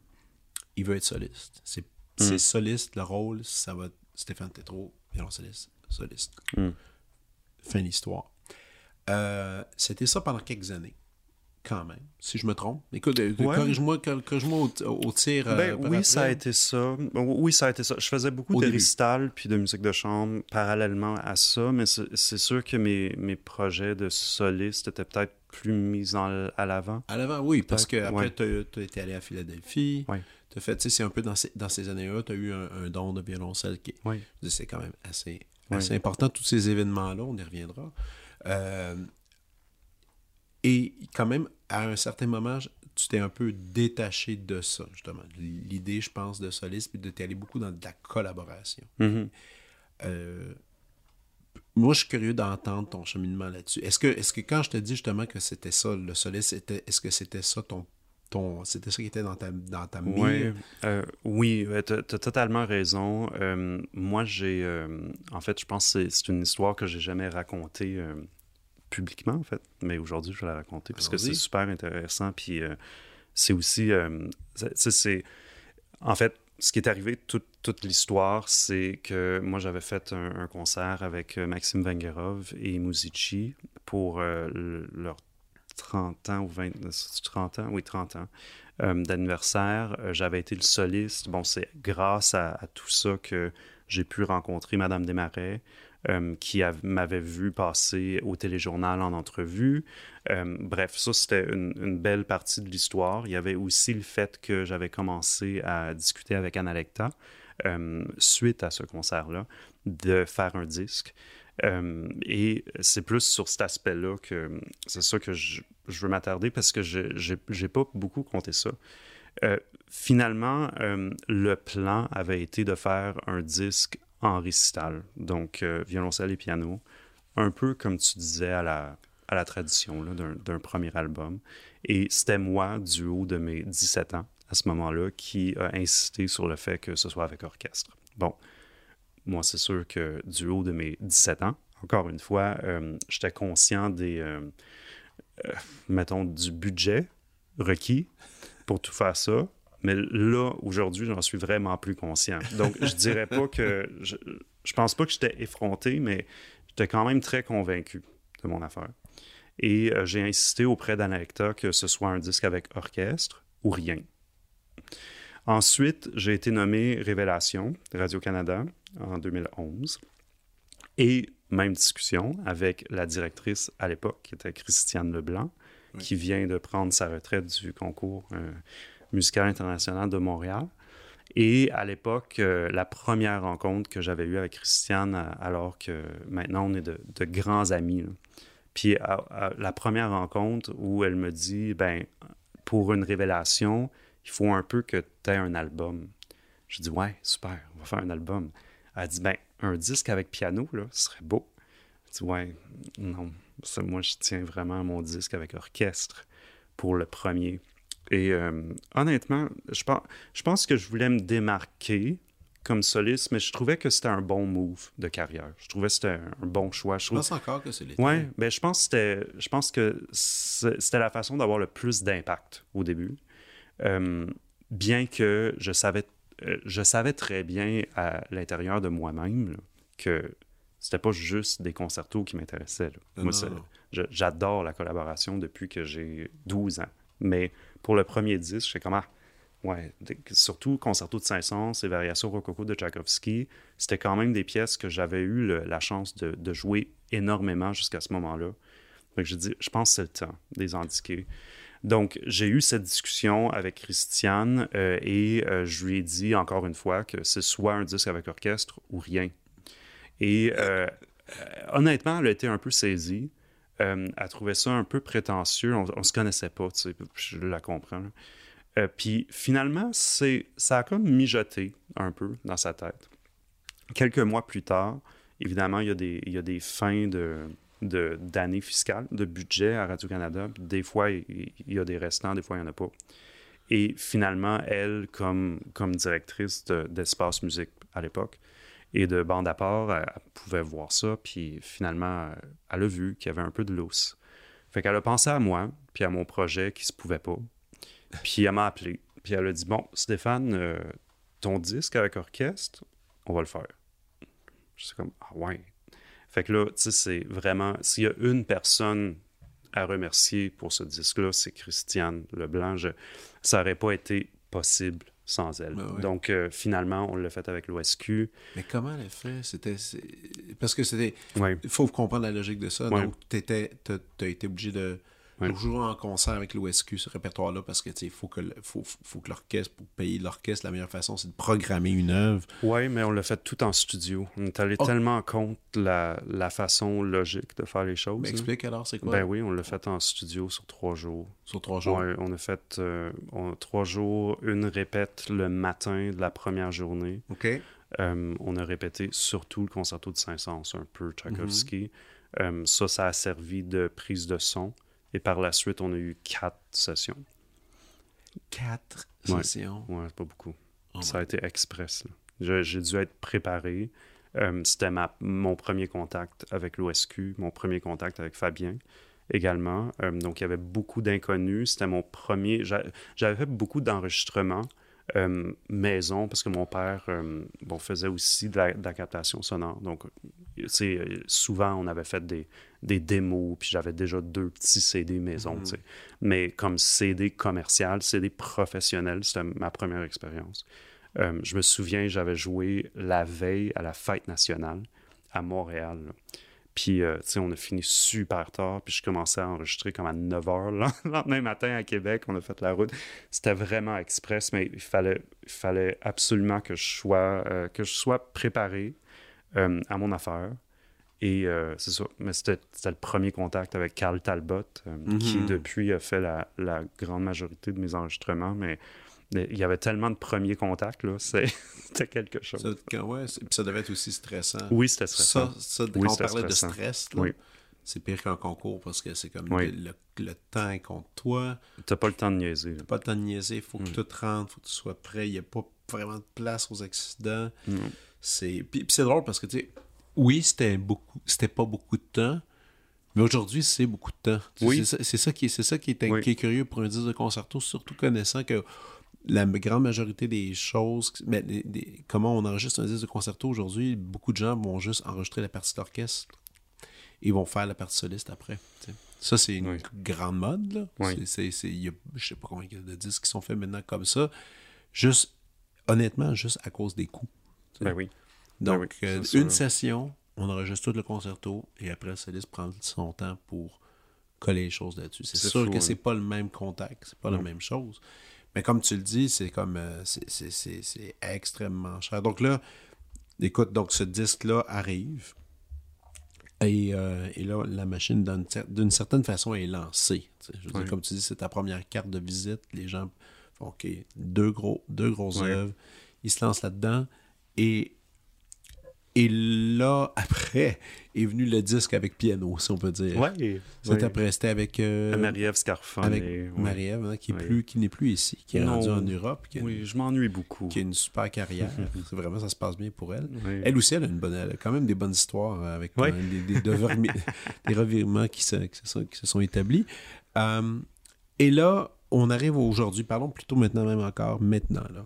il veut être soliste. C'est mm. soliste, le rôle, ça va être Stéphane Tétrault, soliste, soliste. Mm. Fin d'histoire. Euh, c'était ça pendant quelques années quand même, si je me trompe. Écoute, euh, corrige-moi corrige au, au, tir. Euh, ben, oui, ça a été ça. Oui, ça a été ça. Je faisais beaucoup de récital puis de musique de chambre parallèlement à ça, mais c'est sûr que mes, mes projets de soliste étaient peut-être plus mis à l'avant. À l'avant, oui, parce que après, tu as, été allé à Philadelphie. Oui. Tu as fait, tu sais, c'est un peu dans ces, dans ces années-là, tu as eu un, don de violoncelle qui oui. c'est quand même assez, assez important, tous ces événements-là, on y reviendra. Euh, et quand même, à un certain moment, tu t'es un peu détaché de ça, justement. L'idée, je pense, de Solis, puis de t'aller beaucoup dans de la collaboration. Mm-hmm. Euh, moi, je suis curieux d'entendre ton cheminement là-dessus. Est-ce que, est que quand je te dis justement que c'était ça, le Solis, est-ce que c'était ça ton ton, c'était ça qui était dans ta, dans ta mire? Euh, oui, tu as, totalement raison. Euh, moi, j'ai. en fait, je pense que c'est une histoire que j'ai jamais racontée publiquement, en fait. Mais aujourd'hui, je vais la raconter parce que c'est super intéressant. Puis euh, c'est aussi. Euh, c'est. En fait, ce qui est arrivé, toute, toute l'histoire, c'est que moi, j'avais fait un, concert avec euh, Maxime Vengerov et Muzici pour leur 30 ans ou 20, 30 ans, oui, 30 ans d'anniversaire. j'avais été le soliste. Bon, c'est grâce à, tout ça que j'ai pu rencontrer Madame Desmarais, euh, qui m'avait vu passer au téléjournal en entrevue. Euh, bref, ça, c'était une, belle partie de l'histoire. Il y avait aussi le fait que j'avais commencé à discuter avec Analecta euh, suite à ce concert-là, de faire un disque. Et c'est plus sur cet aspect-là que c'est ça que je, veux m'attarder parce que je n'ai pas beaucoup compté ça. finalement, le plan avait été de faire un disque en récital, donc euh, violoncelle et piano, un peu comme tu disais à la, à la tradition d'un premier album. Et c'était moi, du haut de mes 17 ans, à ce moment-là, qui a insisté sur le fait que ce soit avec orchestre. Bon, moi, c'est sûr que du haut de mes 17 ans, encore une fois, euh, j'étais conscient des, euh, mettons, du budget requis pour tout faire ça. Mais là, aujourd'hui, j'en suis vraiment plus conscient. Donc, je dirais pas que. Je, pense pas que j'étais effronté, mais j'étais quand même très convaincu de mon affaire. Et euh, j'ai insisté auprès d'Anecta que ce soit un disque avec orchestre ou rien. Ensuite, j'ai été nommé Révélation Radio-Canada en 2011. Et même discussion avec la directrice à l'époque, qui était Christiane Leblanc, qui vient de prendre sa retraite du concours euh, musical international de Montréal. Et à l'époque, euh, la première rencontre que j'avais eue avec Christiane, euh, alors que maintenant on est de, grands amis. Puis la première rencontre où elle me dit, ben, pour une révélation, il faut un peu que tu aies un album. Je dis, ouais, super, on va faire un album. Elle dit, ben, un disque avec piano, là, ce serait beau. Je dis, ouais, non, moi, je tiens vraiment à mon disque avec orchestre pour le premier. Et euh, honnêtement, je pense, je pense que je voulais me démarquer comme soliste, mais je trouvais que c'était un bon move de carrière. Je trouvais que c'était un, bon choix. Je, pense encore que c'est l'été. Ouais, ben je pense que je pense que c'était la façon d'avoir le plus d'impact au début. Euh, bien que je savais, euh, je savais très bien à l'intérieur de moi-même que c'était pas juste des concertos qui m'intéressaient. Moi, j'adore la collaboration depuis que j'ai 12 ans. Mais pour le premier disque, je sais comment Ouais, surtout Concerto de Saint-Saëns et Variations Rococo de Tchaïkovski, c'était quand même des pièces que j'avais eu la chance de, jouer énormément jusqu'à ce moment-là. Donc, je dis, je pense que c'est le temps de les indiquer. Donc, j'ai eu cette discussion avec Christiane euh, et euh, je lui ai dit encore une fois que c'est soit un disque avec orchestre ou rien. Et euh, honnêtement, elle a été un peu saisie. elle trouvait ça un peu prétentieux. On, ne se connaissait pas, tu sais, je la comprends. Puis finalement, c'est, ça a comme mijoté un peu dans sa tête. Quelques mois plus tard, évidemment, il y a des, il y a des fins de, d'années fiscales, de budget à Radio-Canada. Des fois, il, y a des restants, des fois, il n'y en a pas. Et finalement, elle, comme, comme directrice d'Espace Musique à l'époque et de bande à part, elle, pouvait voir ça. Puis finalement, elle a vu qu'il y avait un peu de lousse. Fait qu'elle a pensé à moi, puis à mon projet qui se pouvait pas. Puis elle m'a appelé. Puis elle a dit Bon, Stéphane, euh, ton disque avec orchestre, on va le faire. Je suis comme Ah ouais. Fait que là, tu sais, c'est vraiment. S'il y a une personne à remercier pour ce disque-là, c'est Christiane Leblanc. Ça n'aurait pas été possible sans elle. Ben Donc, euh, finalement, on l'a fait avec l'OSQ. Mais comment elle a fait? C'était... Parce que c'était... Il faut comprendre la logique de ça. Donc, tu as été obligé de toujours en concert avec l'OSQ, ce répertoire-là, parce que il faut que, faut, faut que l'orchestre, pour payer l'orchestre, la meilleure façon, c'est de programmer une œuvre. Oui, mais on l'a fait tout en studio. On est allé tellement contre la, la, façon logique de faire les choses. Mais ben, explique alors, c'est quoi? Ben oui, on l'a fait en studio sur trois jours. Sur trois jours? Oui, on a fait euh, trois jours, une répète le matin de la première journée. OK. Euh, on a répété surtout le concerto de Saint-Saëns, un peu Tchaïkovski. Mm-hmm. Euh, ça, ça a servi de prise de son. Et par la suite, on a eu quatre sessions. Quatre sessions? Ouais, pas beaucoup. Oh ça a été express. J'ai dû être préparé. Euh, c'était mon premier contact avec l'OSQ, mon premier contact avec Fabien également. Euh, donc, il y avait beaucoup d'inconnus. C'était mon premier. J'avais fait beaucoup d'enregistrements euh, maison parce que mon père bon, faisait aussi de la, de la captation sonore. Donc, souvent, on avait fait des, des démos, puis j'avais déjà deux petits CD maison, mhm. Mais comme CD commercial, CD professionnel, c'était ma première expérience. Euh, je me souviens, j'avais joué la veille à la fête nationale à Montréal. Puis, euh, tu sais, on a fini super tard, puis je commençais à enregistrer comme à 9 h le lendemain matin à Québec. On a fait la route. C'était vraiment express, mais il fallait, il fallait absolument que je sois, euh, que je sois préparé à mon affaire. Et euh, c'est ça. Mais c'était le premier contact avec Carl Talbot, euh, qui mhm. depuis a fait la, la, grande majorité de mes enregistrements. Mais il y avait tellement de premiers contacts, là. C'était quelque chose. Ça, ouais, ça devait être aussi stressant. Oui, c'était stressant. Ça, ça quand on parlait de stress, c'est pire qu'un concours parce que c'est comme le, le, temps est contre toi. T'as pas le temps de niaiser. T'as pas le temps de niaiser. Il faut que mm. tout rentre, il faut que tu sois prêt. Il n'y a pas vraiment de place aux accidents. C'est Puis, puis c'est drôle parce que, tu sais, oui, c'était beaucoup, c'était pas beaucoup de temps, mais aujourd'hui, c'est beaucoup de temps. Oui. C'est ça, qui est, c'est ça qui est, curieux pour un disque de concerto, surtout connaissant que la grande majorité des choses, mais comment on enregistre un disque de concerto aujourd'hui, beaucoup de gens vont juste enregistrer la partie d'orchestre et vont faire la partie soliste après. Ça, c'est une grande mode. Là. je sais pas combien de disques qui sont faits maintenant comme ça. Juste, honnêtement, juste à cause des coûts. Ben oui. Ben Donc, euh, une session, on enregistre tout le concerto et après, le soliste prend son temps pour coller les choses là-dessus. C'est sûr que c'est pas le même contact, c'est pas la même chose. Mais comme tu le dis, c'est comme euh, c'est extrêmement cher. Donc là, écoute, donc ce disque-là arrive. Et, euh, et, là, la machine, d'une certaine façon, est lancée. Je veux dire, comme tu dis, c'est ta première carte de visite. Les gens font OK, deux, gros, deux grosses œuvres. Ils se lancent là-dedans. Et Et là, après, est venu le disque avec piano, si on peut dire. Oui. C'était après, c'était avec... Euh, Marie-Ève Scarfone. Avec Marie-Ève, hein, qui, est plus, qui n'est plus ici, qui est rendue en Europe. oui, je m'ennuie beaucoup. Qui a une super carrière. C'est vraiment, ça se passe bien pour elle. Elle aussi, elle a, une bonne, elle a quand même des bonnes histoires avec euh, des, des, revirements qui se, qui, se sont, qui se sont établis. Euh, et là, on arrive aujourd'hui, parlons plutôt maintenant même encore, maintenant. Là.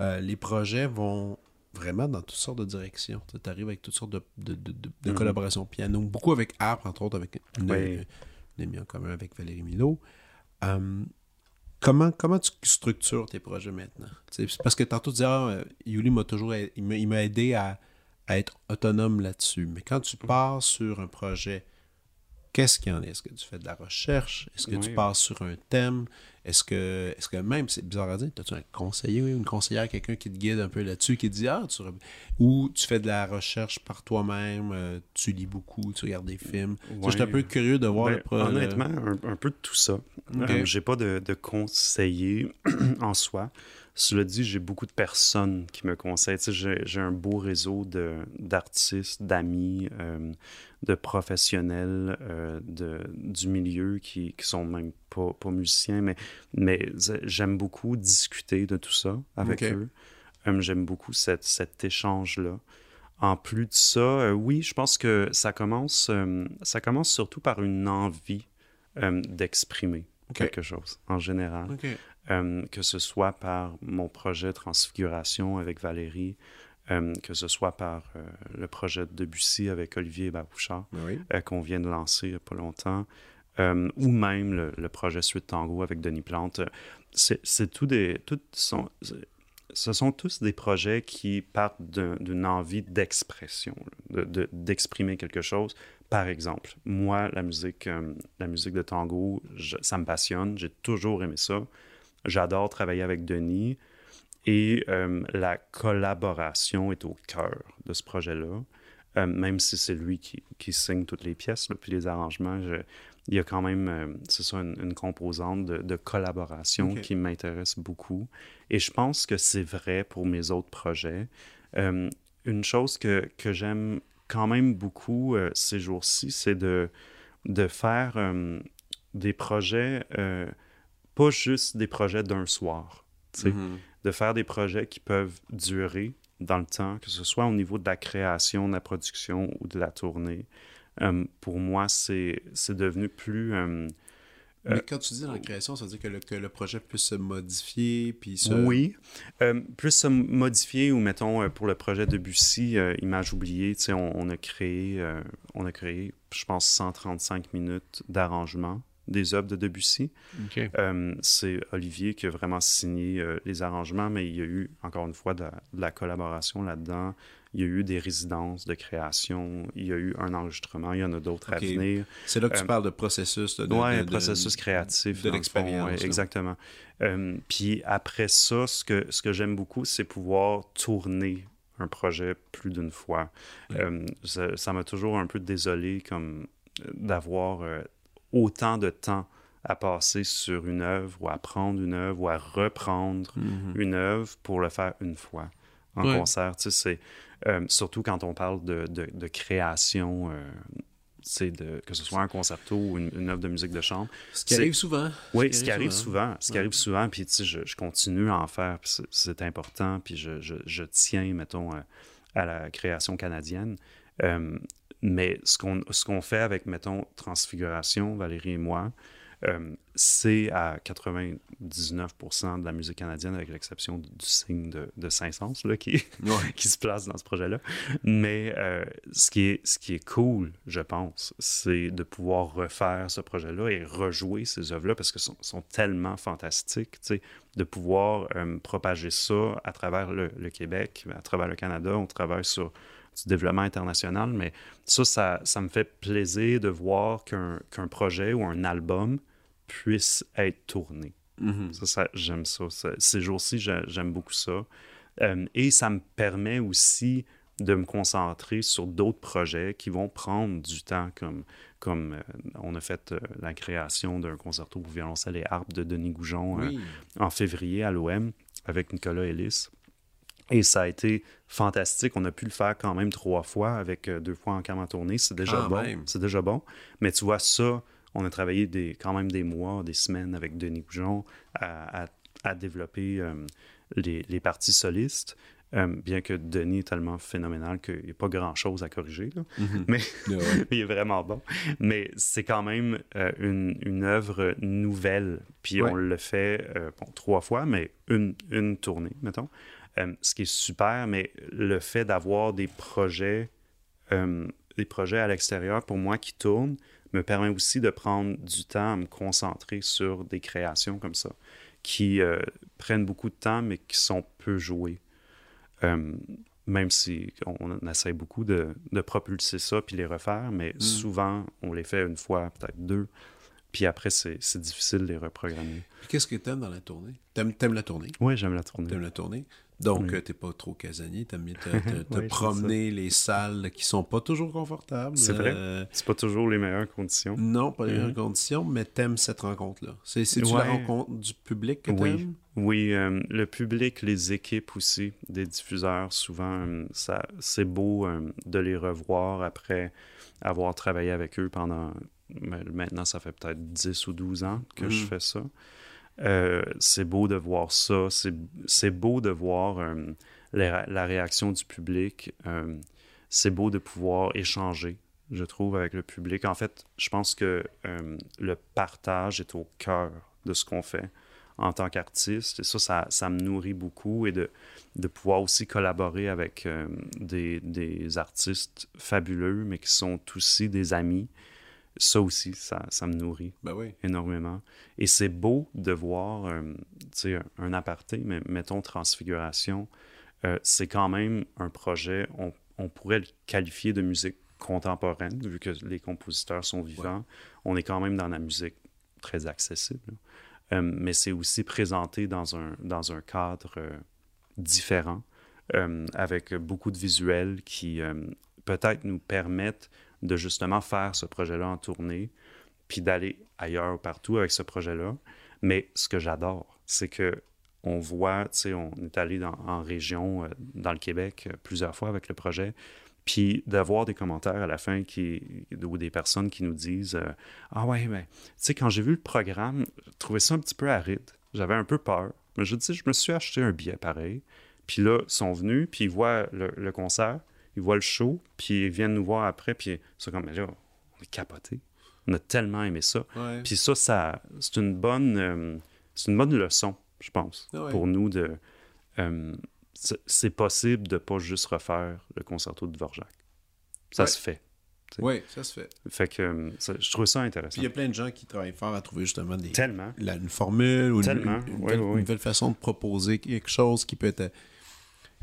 Euh, les projets vont vraiment dans toutes sortes de directions. Tu arrives avec toutes sortes de, de, de, mhm. collaborations piano, beaucoup avec Harp, entre autres, avec une, amie en commun avec Valérie Milo. Euh, comment, comment tu structures tes projets maintenant? parce que tantôt, tu disais, ah, Yuli m'a toujours il m'a aidé à, à, être autonome là-dessus. Mais quand tu mhm. pars sur un projet, qu'est-ce qu'il y en est? Est-ce que tu fais de la recherche? Est-ce que tu pars sur un thème? Est-ce que, est-ce que même, c'est bizarre à dire, as-tu un conseiller ou une conseillère, quelqu'un qui te guide un peu là-dessus, qui te dit, ah, tu... ou tu fais de la recherche par toi-même, euh, tu lis beaucoup, tu regardes des films? Je suis un peu curieux de voir ben, Honnêtement, un, peu de tout ça. Euh, j'ai pas de, de conseiller en soi. Cela dit, j'ai beaucoup de personnes qui me conseillent. J'ai un beau réseau d'artistes, d'amis, euh, de professionnels euh, de, du milieu qui, qui sont même pas, pas musiciens, mais, mais j'aime beaucoup discuter de tout ça avec eux. Euh, j'aime beaucoup cette, cet échange-là. En plus de ça, oui, je pense que ça commence, ça commence surtout par une envie d'exprimer quelque chose en général. Euh, que ce soit par mon projet Transfiguration avec Valérie, euh, que ce soit par euh, le projet de Debussy avec Olivier Babouchard, qu'on vient de lancer il n'y a pas longtemps, ou même le, projet Suite Tango avec Denis Plante. C'est tout des... Tout sont, ce sont tous des projets qui partent d'une envie d'expression, d'exprimer quelque chose. Par exemple, moi, la musique, la musique de tango, ça me passionne, j'ai toujours aimé ça. J'adore travailler avec Denis et euh, la collaboration est au cœur de ce projet-là. Euh, même si c'est lui qui, signe toutes les pièces, puis les arrangements, il y a quand même, euh, c'est ça, une, composante de, collaboration qui m'intéresse beaucoup. Et je pense que c'est vrai pour mes autres projets. une chose que, que j'aime quand même beaucoup ces jours-ci, c'est de, de faire des projets pas juste des projets d'un soir. Mm-hmm. De faire des projets qui peuvent durer dans le temps, que ce soit au niveau de la création, de la production ou de la tournée. Euh, pour moi, c'est devenu plus... Euh, mais euh, quand tu dis dans la création, ça veut dire que le, que le projet peut se modifier, puis se... Oui, plus se modifier, ou mettons, pour le projet de Bussy, Image oubliée, on, on, a créé, on a créé, je pense, 135 minutes d'arrangement des œuvres de Debussy. Euh, c'est Olivier qui a vraiment signé euh, les arrangements, mais il y a eu, encore une fois, de, la collaboration là-dedans. Il y a eu des résidences de création, il y a eu un enregistrement, il y en a d'autres à venir. C'est là que tu euh, parles de processus. De, oui, processus créatif. De l'expérience. exactement. puis après ça, ce que, ce que j'aime beaucoup, c'est pouvoir tourner un projet plus d'une fois. ça m'a toujours un peu désolé comme d'avoir autant de temps à passer sur une œuvre ou à prendre une œuvre ou à reprendre mhm. une œuvre pour le faire une fois en concert. Tu sais, euh, surtout quand on parle de, de, création, euh, de, que ce soit un concerto ou une, œuvre de musique de chambre. Ce qui arrive souvent. Oui, ce qui arrive souvent. Ce qui arrive souvent, puis tu sais, je, je, continue à en faire, c'est important, puis je, je, je, tiens, mettons, à, à la création canadienne. Euh, mais ce qu'on ce qu'on fait avec, mettons, Transfiguration, Valérie et moi, euh, c'est à 99% de la musique canadienne, avec l'exception du signe de, de Saint-Saëns qui, qui se place dans ce projet-là. Mais euh, ce, qui est, ce qui est cool, je pense, c'est de pouvoir refaire ce projet-là et rejouer ces œuvres-là parce que sont, sont tellement fantastiques, de pouvoir euh, propager ça à travers le, le, Québec, à travers le Canada. On travaille sur du développement international, mais ça, ça, me fait plaisir de voir qu'un projet ou un album puisse être tourné. Mm-hmm. Ça, j'aime ça. Ces jours-ci, j'aime beaucoup ça. Euh, et ça me permet aussi de me concentrer sur d'autres projets qui vont prendre du temps, comme, comme euh, on a fait euh, la création d'un concerto pour violoncelle et harpe de Denis Goujon en février à l'OM avec Nicolas Ellis. Et ça a été fantastique. On a pu le faire quand même trois fois avec deux fois en cam en tournée. C'est déjà bon. C'est déjà bon. Mais tu vois, ça, on a travaillé des, quand même des mois, des semaines avec Denis Goujon à, à, développer les, les, parties solistes. Euh, bien que Denis est tellement phénoménal qu'il n'y a pas grand-chose à corriger, mhm. mais il est vraiment bon. Mais c'est quand même euh, une, une, œuvre nouvelle. Puis on le fait euh, trois fois, mais une, une tournée, mettons. Ce qui est super, mais le fait d'avoir des projets, des projets à l'extérieur, pour moi, qui tournent, me permet aussi de prendre du temps à me concentrer sur des créations comme ça, qui prennent beaucoup de temps, mais qui sont peu jouées. Euh, même si on, essaie beaucoup de, propulser ça puis les refaire, mais mm. souvent, on les fait une fois, peut-être deux. Puis après, c'est difficile de les reprogrammer. Qu'est-ce que tu aimes dans la tournée? T'aimes aimes la tournée? Oui, j'aime la tournée. T'aimes la tournée? Donc, tu t'es pas trop casanier, t'aimes bien te, promener les salles qui sont pas toujours confortables. C'est vrai. Euh, c'est pas toujours les meilleures conditions. Non, pas les meilleures mm-hmm. conditions, mais t'aimes cette rencontre-là. C'est-tu la rencontre du public que oui. Oui, euh, le public, les équipes aussi, des diffuseurs, souvent, euh, ça, c'est beau de les revoir après avoir travaillé avec eux pendant, maintenant, ça fait peut-être 10 ou 12 ans que je mm. fais ça. Euh, c'est beau de voir ça. C'est beau de voir euh, la, réaction du public. Euh, c'est beau de pouvoir échanger, je trouve, avec le public. En fait, je pense que le partage est au cœur de ce qu'on fait en tant qu'artiste. Et ça, ça, me nourrit beaucoup et de, de pouvoir aussi collaborer avec des, des, artistes fabuleux, mais qui sont aussi des amis ça aussi, ça, ça me nourrit ben oui. énormément. Et c'est beau de voir, euh, tu sais, un aparté, mais mettons Transfiguration, euh, c'est quand même un projet, on, on, pourrait le qualifier de musique contemporaine, vu que les compositeurs sont vivants. On est quand même dans la musique très accessible. Euh, mais c'est aussi présenté dans un, dans un cadre différent, avec beaucoup de visuels qui peut-être nous permettent de justement faire ce projet-là en tournée, puis d'aller ailleurs partout avec ce projet-là. Mais ce que j'adore, c'est que on voit, tu sais, on est allé en région, euh, dans le Québec, euh, plusieurs fois avec le projet, puis d'avoir des commentaires à la fin qui, ou des personnes qui nous disent euh, Ah ouais, mais tu sais, quand j'ai vu le programme, je trouvais ça un petit peu aride. J'avais un peu peur. Mais je dis, je me suis acheté un billet pareil. Puis là, ils sont venus, puis ils voient le concert ils voient le show, puis ils viennent nous voir après, puis c'est comme, mais là, on est capoté. On a tellement aimé ça. Puis ça, ça c'est une bonne euh, c'est une bonne leçon, je pense, ah pour nous de... Euh, c'est possible de pas juste refaire le concerto de Dvorak. Ça se fait. Oui, ça se fait. Fait que euh, je trouve ça intéressant. il y a plein de gens qui travaillent fort à trouver justement des, Tellement. une formule ou Une, une, nouvelle façon de proposer quelque chose qui peut être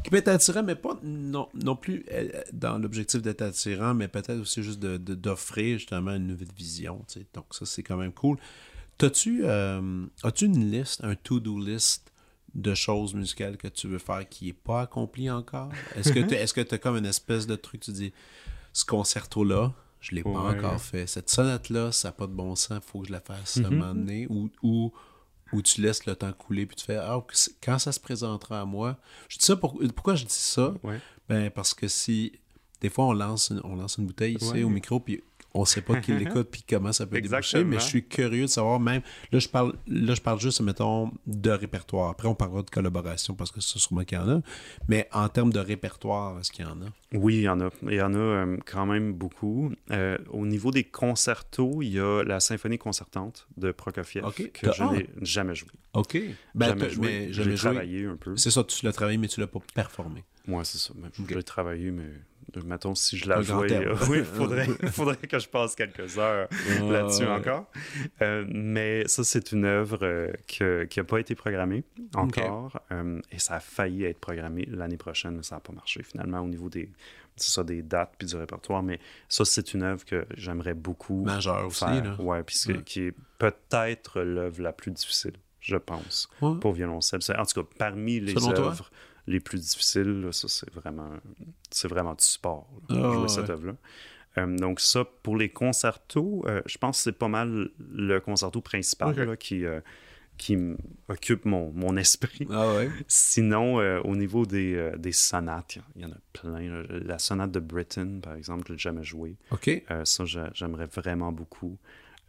qui peut être attirant, mais pas non, non plus euh, dans l'objectif d'être attirant, mais peut-être aussi juste d'offrir justement une nouvelle vision. Donc ça, c'est quand même cool. As-tu euh, as-tu une liste, un to-do list de choses musicales que tu veux faire qui n'est pas accompli encore? Est-ce que tu est-ce que as comme une espèce de truc, tu dis, ce concerto-là, je ne l'ai pas encore fait. Cette sonate-là, ça n'a pas de bon sens, il faut que je la fasse à un mm-hmm. moment donné. Ou, ou où tu laisses le temps couler, puis tu fais Ah, quand ça se présentera à moi. Je dis ça pour, pourquoi je dis ça? Ben, parce que si des fois on lance une, on lance une bouteille ici au micro, puis on ne sait pas qui l'écoute puis comment ça peut déboucher, mais je suis curieux de savoir même. Là, je parle, là, je parle juste, mettons, de répertoire. Après, on parlera de collaboration parce que c'est sûrement qu'il y en a. Mais en termes de répertoire, est-ce qu'il y en a? Oui, il y en a. Il y en a euh, quand même beaucoup. Euh, au niveau des concertos, il y a la symphonie concertante de Prokofiev que je n'ai jamais joué. OK. Ben, jamais joué. Mais jamais travaillé un peu. C'est ça, tu l'as travaillé, mais tu l'as pas performé. Moi, c'est ça. Je l'ai travaillé, mais mettons, si je la jouais, euh, oui, il faudrait, faudrait que je passe quelques heures là-dessus encore. Euh, mais ça, c'est une œuvre euh, qui n'a pas été programmée encore. et ça a failli être programmé l'année prochaine, mais ça n'a pas marché finalement au niveau des, ça, des dates puis du répertoire. Mais ça, c'est une œuvre que j'aimerais beaucoup. Majeure aussi, là. Ouais, puis qui est peut-être l'œuvre la plus difficile, je pense, pour violoncelle. En tout cas, parmi les œuvres les plus difficiles, ça, c'est vraiment, c'est vraiment du sport, ah, jouer cette œuvre-là. Euh, donc ça, pour les concertos, euh, je pense que c'est pas mal le concerto principal qui, euh, qui occupe mon, mon esprit. Ah ouais. Sinon, au niveau des, des sonates, il y en a plein. La sonate de Britain, par exemple, je l'ai jamais joué. OK. Euh, ça, j'aimerais vraiment beaucoup.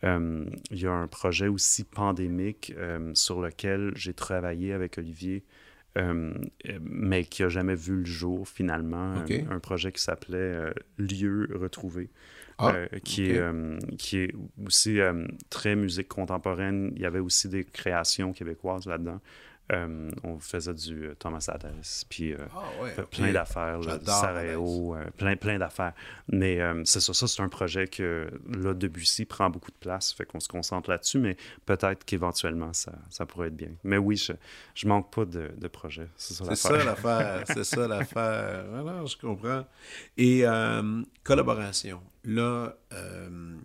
il y a un projet aussi pandémique sur lequel j'ai travaillé avec Olivier, mais qui n'a jamais vu le jour finalement. Un, projet qui s'appelait Lieu retrouvé. Ah, euh, qui, est, euh, qui est aussi euh, très musique contemporaine. Il y avait aussi des créations québécoises là-dedans. On faisait du Thomas Adès, puis ah, plein d'affaires, Sarajevo, plein, plein d'affaires. Mais c'est ça, ça c'est un projet que là, Debussy prend beaucoup de place, fait qu'on se concentre là-dessus, mais peut-être qu'éventuellement ça, ça, pourrait être bien. Mais oui, je, je manque pas de, de projets, c'est ça l'affaire. C'est ça l'affaire, c'est. Voilà, je comprends. Et collaboration là, euh,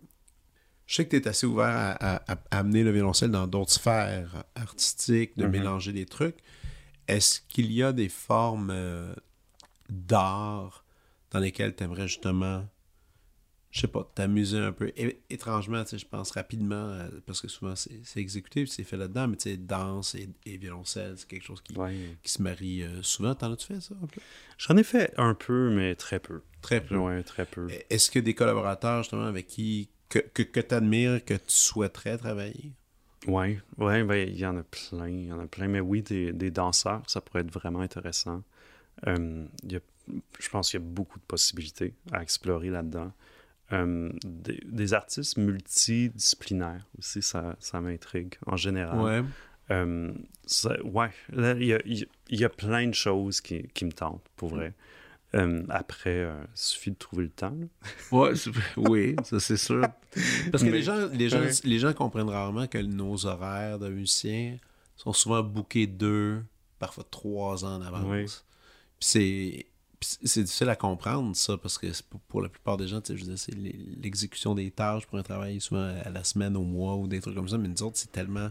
je sais que tu es assez ouvert à, amener le violoncelle dans d'autres sphères artistiques, de mm-hmm. mélanger des trucs. Est-ce qu'il y a des formes euh, d'art dans lesquelles tu aimerais justement, je sais pas, t'amuser un peu? étrangement, je pense rapidement, euh, parce que souvent c'est exécuté, c'est fait là-dedans, mais tu sais, danse et, violoncelle, c'est quelque chose qui, qui se marie souvent. T'en as-tu fait ça un peu? J'en ai fait un peu, mais très peu. Très peu. Oui, très peu. Est-ce que des collaborateurs, justement, avec qui, que, que, que tu admires, que tu souhaiterais travailler? Oui, ouais, ben, il y en a plein, il y en a plein. Mais oui, des, des danseurs, ça pourrait être vraiment intéressant. Euh, y a, je pense qu'il y a beaucoup de possibilités à explorer là-dedans. Euh, des, des, artistes multidisciplinaires aussi, ça, ça m'intrigue en général. Ouais. Euh, ouais, il y a, y, y a, plein de choses qui, qui me tentent, pour vrai. Euh, après, euh, il suffit de trouver le temps. Ouais, oui, ça c'est sûr. Parce que les, gens, les, gens, les gens comprennent rarement que nos horaires de musiciens sont souvent bookés deux, parfois trois ans en avance. c'est c'est difficile à comprendre ça parce que pour la plupart des gens, c'est l'exécution des tâches pour un travail souvent à la semaine, au mois ou des trucs comme ça, mais nous autres, c'est tellement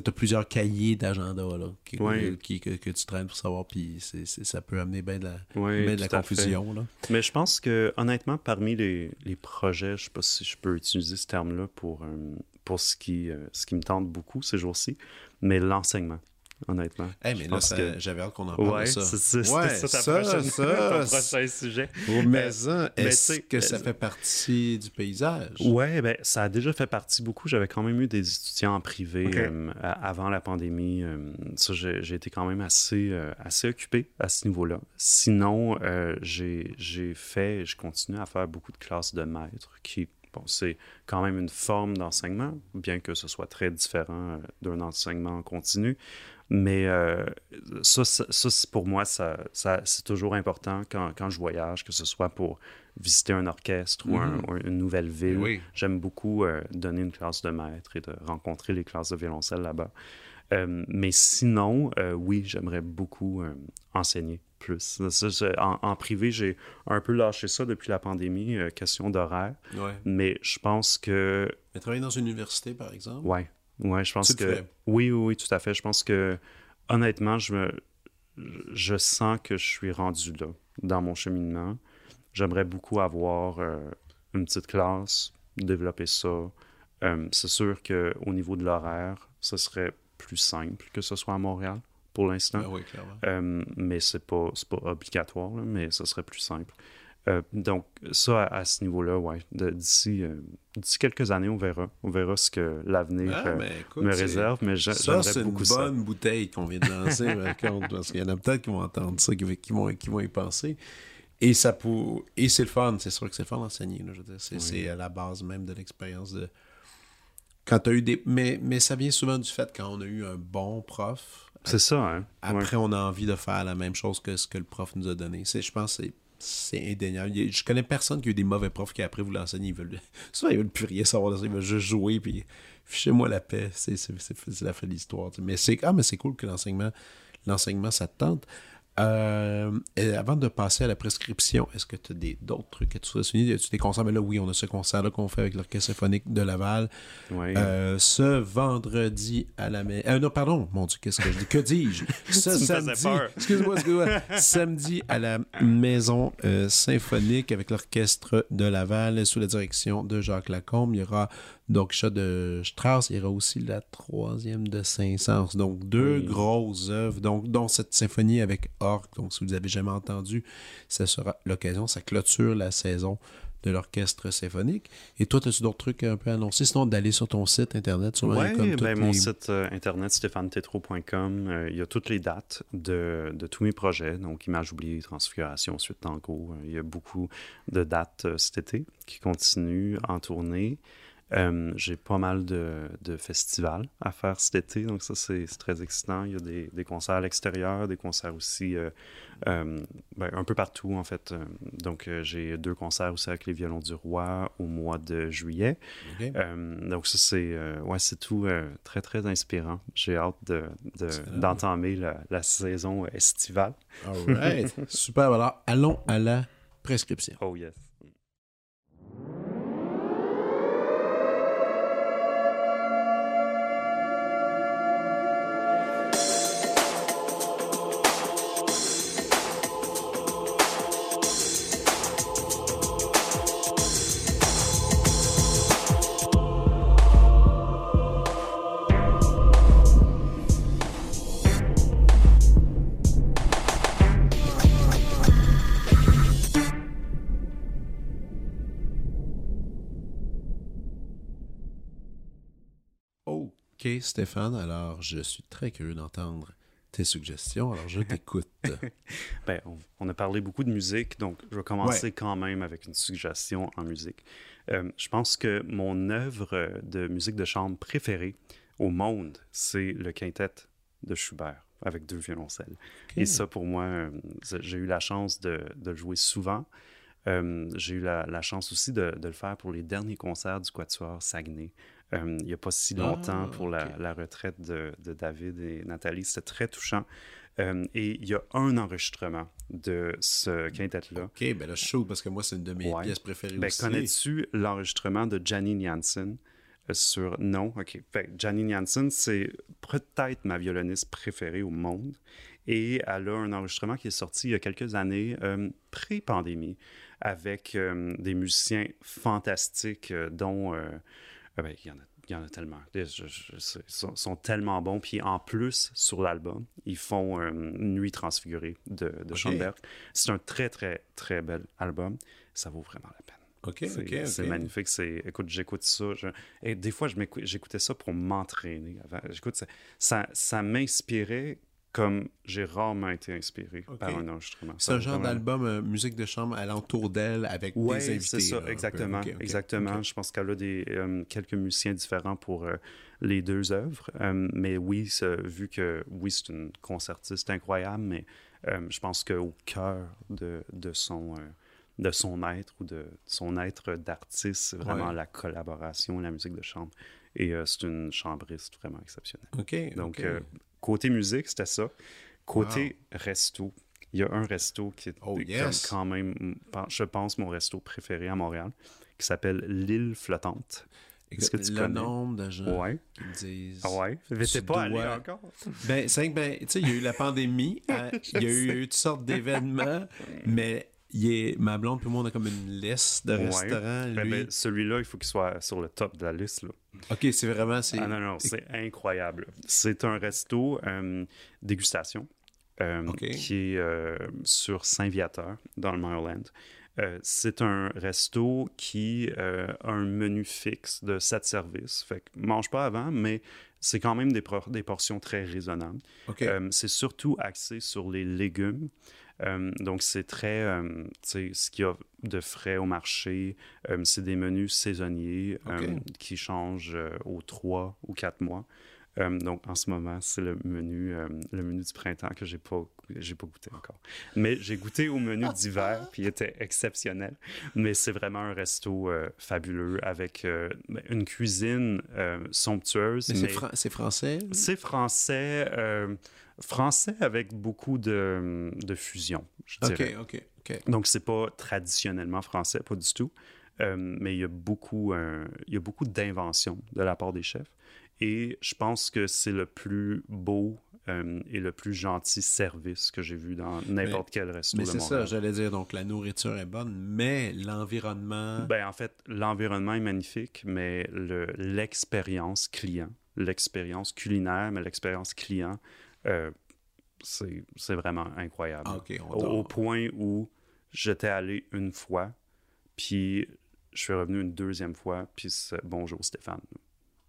tu as plusieurs cahiers d'agenda qui, que, tu traînes pour savoir, puis ça peut amener bien de la, de la confusion. Là. Mais je pense que, honnêtement, parmi les, les projets, je sais pas si je peux utiliser ce terme-là pour, euh, pour ce, qui, euh, ce qui me tente beaucoup ces jours-ci, mais l'enseignement honnêtement. mais là, j'avais hâte qu'on en parle de ça. C'est ouais, ça, ça, prochaine, ça, prochain sujet. Mais, est-ce que ça fait partie du paysage? Oui, ben, ça a déjà fait partie beaucoup. J'avais quand même eu des étudiants en privé euh, avant la pandémie. Euh, ça, j'ai été quand même assez, euh, assez occupé à ce niveau-là. Sinon, j'ai fait, je continue à faire beaucoup de classes de maîtres qui Bon, c'est quand même une forme d'enseignement, bien que ce soit très différent d'un enseignement continu. Mais euh, ça, ça, pour moi, ça, ça c'est toujours important quand, quand, je voyage, que ce soit pour visiter un orchestre ou, mhm. une nouvelle ville. J'aime beaucoup euh, donner une classe de maître et de rencontrer les classes de violoncelle là-bas. Euh, mais sinon, oui, j'aimerais beaucoup enseigner plus. en, privé, j'ai un peu lâché ça depuis la pandémie, question d'horaire. Mais je pense que... Mais travailler dans une université, par exemple? Oui, Ouais, je pense que. Oui, oui, oui, tout à fait. Je pense que, honnêtement, je, me... je sens que je suis rendu là, dans mon cheminement. J'aimerais beaucoup avoir euh, une petite classe, développer ça. Euh, c'est sûr qu'au niveau de l'horaire, ce serait plus simple que ce soit à Montréal pour l'instant. Ben oui, clairement. Euh, mais c'est pas, pas obligatoire, mais ce serait plus simple. Euh, donc, ça, à, ce niveau-là, ouais. Euh, d'ici, quelques années, on verra. On verra ce que l'avenir ah, euh, ben, me réserve. Mais ça, c'est une bonne bouteille qu'on vient de lancer, parce qu'il y en a peut-être qui vont entendre ça, qui, vont, qui vont y penser. Et, ça pour... Et c'est le fun, c'est sûr que c'est le fun d'enseigner. C'est à la base même de l'expérience de. Quand tu as eu des. Mais, mais ça vient souvent du fait quand on a eu un bon prof. C'est ça, hein? Après, on a envie de faire la même chose que ce que le prof nous a donné. Je pense que c'est c'est indéniable. Je connais personne qui a eu des mauvais profs qui après vous l'enseignent. Ils veulent. Souvent, ils veulent plus rien savoir. Ils veulent juste jouer. Puis fichez-moi la paix. C'est la fin de l'histoire. Mais c'est ah, mais cool que l'enseignement, l'enseignement, ça te tente. Euh, avant de passer à la prescription, est-ce que tu as d'autres trucs que tu souhaites souligner? Tu des concerts? Mais là, oui, on a ce concert-là qu'on fait avec l'Orchestre symphonique de Laval. Euh, ce vendredi à la maison. Euh, non, pardon, mon Dieu, qu'est-ce que je dis? Que dis-je? ce samedi. Excuse-moi, excuse-moi. samedi à la Maison symphonique avec l'Orchestre de Laval sous la direction de Jacques Lacombe. Il y aura Donc, Chat de Strauss, il y aura aussi la troisième de Saint-Saëns. Donc, deux Oui. grosses œuvres, donc, dont cette symphonie avec Orc. Donc, si vous n'avez jamais entendu, ça sera l'occasion. Ça clôture la saison de l'orchestre symphonique. Et toi, as-tu d'autres trucs un peu annoncés? Sinon, d'aller sur ton site internet, Oui, ben, mon les- site euh, internet stéphanetetro.com, euh, il y a toutes les dates de, de tous mes projets, donc Images oubliées, Transfiguration, Suite Tango. Euh, il y a beaucoup de dates euh, cet été qui continuent en tournée. Euh, J'ai pas mal de, de festivals à faire cet été, donc ça, c'est très excitant. Il y a des, des concerts à l'extérieur, des concerts aussi euh, euh, ben, un peu partout, en fait. Donc, j'ai deux concerts aussi avec les Violons du Roi au mois de juillet. Donc ça, c'est ouais, c'est tout très, très inspirant. J'ai hâte de- de- d'entamer la, la saison estivale. All right. Super. Alors, allons à la prescription. Oh yes. Stéphane. Alors, je suis très curieux d'entendre tes suggestions. Alors, je t'écoute. Ben, on, a parlé beaucoup de musique, donc je vais commencer quand même avec une suggestion en musique. Euh, je pense que mon œuvre de musique de chambre préférée au monde, c'est le quintet de Schubert avec deux violoncelles. Et ça, pour moi, euh, j'ai eu la chance de, de le jouer souvent. Euh, j'ai eu la, la chance aussi de, de le faire pour les derniers concerts du Quatuor Saguenay. Euh, il n'y a pas si longtemps Ah, pour la, retraite de, de David et Nathalie. C'était très touchant. Euh, et il y a un enregistrement de ce quintet-là. OK, ben là, shoot parce que moi, c'est une de mes Ouais. pièces préférées Ben, aussi. connais-tu l'enregistrement de Janine Janssen euh, sur... Non? OK. Fait, que Janine Janssen, c'est peut-être ma violoniste préférée au monde. Et elle a un enregistrement qui est sorti il y a quelques années, euh, pré-pandémie, avec des musiciens fantastiques, dont... ah ben, il y en a il y en a tellement. Ils sont, sont tellement bons. Puis en plus, sur l'album, ils font euh, Nuit transfigurée de, de. C'est un très, très, très bel album. Ça vaut vraiment la peine. OK, C'est OK, OK. c'est magnifique. C'est, écoute, j'écoute ça. je- et des fois, je j'écoutais ça pour m'entraîner. Avant. J'écoute, ça, ça, ça m'inspirait comme j'ai rarement été inspiré par un enregistrement. C'est un genre vraiment- d'album euh, musique de chambre alentour d'elle avec Ouais, des invités. c'est ça, là, exactement. Exactement. Je pense qu'elle a des, euh, quelques musiciens différents pour euh, les deux œuvres. Mais oui, vu que oui, c'est une concertiste incroyable, mais je pense qu'au cœur de, de, son, de son être ou de son être d'artiste, c'est vraiment Ouais. la collaboration, la musique de chambre. Et euh, c'est une chambriste vraiment exceptionnelle. OK, Donc, euh, côté musique, c'était ça. Côté resto, il y a un resto qui est Oh, yes. quand même, je pense, mon resto préféré à Montréal, qui s'appelle L'île flottante. Est-ce que tu le connais? nombre de gens Ouais. qui me disent... Ah ouais? Mais t'es pas allé encore? Ben, c'est que, ben, tu sais, il y a eu la pandémie, hein, il y a eu, il y a eu toutes sortes d'événements, mais il est, ma blonde puis moi, on a comme une liste de Ouais. restaurants. Ben, Lui, ben, Celui-là, il faut qu'il soit sur le top de la liste. Là. OK, c'est vraiment... c'est Ah non, non, c'est incroyable. C'est un resto euh, dégustation euh, qui est euh, sur Saint-Viateur, dans le Maryland. C'est un resto qui a un menu fixe de 7 services. Fait que mange pas avant, mais c'est quand même des, por- des portions très raisonnables. OK. Euh, c'est surtout axé sur les légumes. Euh, donc, c'est très, euh, tu sais, ce qu'il y a de frais au marché. Euh, c'est des menus saisonniers qui changent aux trois ou quatre mois. Euh, donc, en ce moment, c'est le menu, euh, le menu du printemps que j'ai pas, j'ai pas goûté encore. Mais j'ai goûté au menu d'hiver, puis il était exceptionnel. Mais c'est vraiment un resto euh, fabuleux avec euh, une cuisine somptueuse. Mais c'est mais- français? c'est français, français avec beaucoup de, de fusion, je dirais. OK, OK, OK. Donc, c'est pas traditionnellement français, pas du tout. Euh, mais il y a beaucoup, euh, il y a beaucoup d'inventions de la part des chefs. et je pense que c'est le plus beau euh, et le plus gentil service que j'ai vu dans n'importe quel resto Mais c'est ça, j'allais dire. Donc, la nourriture est bonne, mais l'environnement. Ben, en fait, l'environnement est magnifique, mais le- l'expérience client, l'expérience culinaire, mais l'expérience client, euh, c'est vraiment incroyable. Ah, on au, point où j'étais allé une fois, puis je suis revenu une deuxième fois, puis c'est bonjour Stéphane.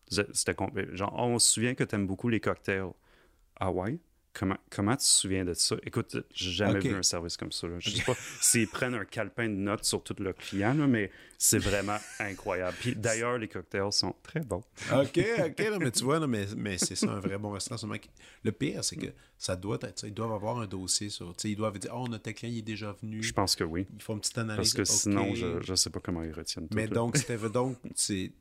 C'était genre, on se souvient que tu aimes beaucoup les cocktails. Ah ouais? Comment, comment tu te souviens de ça? Écoute, j'ai jamais vu un service comme ça. là. Je sais pas s'ils prennent un calepin de notes sur tout le client, là, mais c'est vraiment incroyable. Puis d'ailleurs, les cocktails sont très bons. OK, OK, là, mais tu vois, là, mais, mais c'est ça, un vrai bon restaurant. seulement que- Le pire, c'est que ça doit être ça. Ils doivent avoir un dossier sur. Ils doivent dire Oh, notre client il est déjà venu. Je pense que oui. Ils font une petite analyse. Parce que sinon, je, je sais pas comment ils retiennent tout. Mais là. donc, c'était donc, c'est.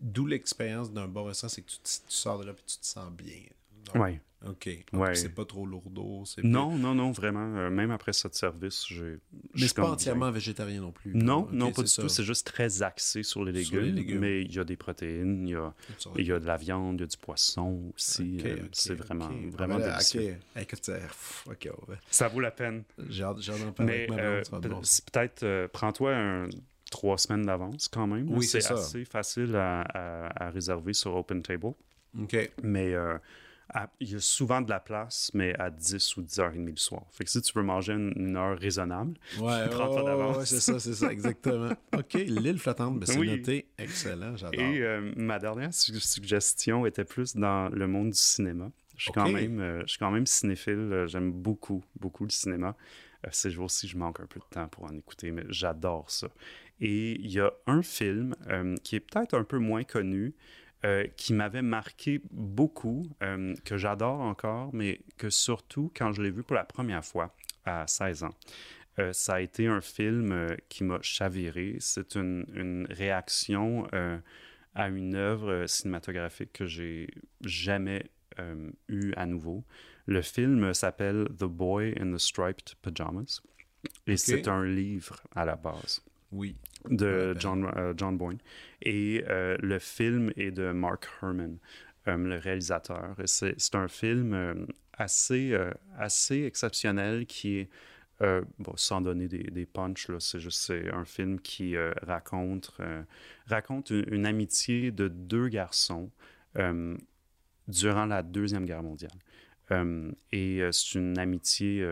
D'où l'expérience d'un bon restaurant, c'est que tu, tu sors de là et tu te sens bien. Donc, Ouais. OK. Ouais. C'est pas trop lourdeau. Non, non, non, vraiment. euh, même après ce service, j'ai. je Mais suis c'est pas entièrement végétarien non plus. Non, non, pas du tout. C'est juste très axé sur les Sur les légumes. Mais il y a des protéines, il y a, il y a de la viande, il y a du poisson aussi. Euh, c'est vraiment, ok. vraiment Ah, délicieux. ouais. Ça vaut la peine. Parler Mais avec ma euh, peut-être, euh, prends-toi un, trois semaines d'avance quand même. Oui, c'est assez facile à, à- à réserver sur Open Table. OK. Mais à- il y a souvent de la place, mais à 10 ou 10h30 le soir. Fait que si tu veux manger une, une heure raisonnable, Ouais, Prends-toi ouais, d'avance. ouais, c'est ça, c'est ça, exactement. OK, l'île flottante, ben, c'est Oui. noté. Excellent, j'adore. Et euh, ma dernière su- suggestion était plus dans le monde du cinéma. Je suis, quand, même, euh, je suis quand même cinéphile. euh, J'aime beaucoup, beaucoup le cinéma. Euh, ces jours-ci, je manque un peu de temps pour en écouter, mais j'adore ça. Et il y a un film euh, qui est peut-être un peu moins connu, euh, qui m'avait marqué beaucoup, euh, que j'adore encore, mais que surtout, quand je l'ai vu pour la première fois à 16 ans, euh, ça a été un film qui m'a chaviré. C'est une, une réaction à une œuvre cinématographique que j'ai jamais euh, eu à nouveau. Le film s'appelle The Boy in the Striped Pajamas et c'est un livre à la base Oui. De ben. John, euh, John Boyne. Et euh, le film est de Mark Herman, euh, le réalisateur. C'est un film assez, assez exceptionnel qui est, bon, sans donner des, des punchs, c'est juste un film qui raconte, raconte une, une amitié de deux garçons durant la Deuxième Guerre mondiale. Et c'est une amitié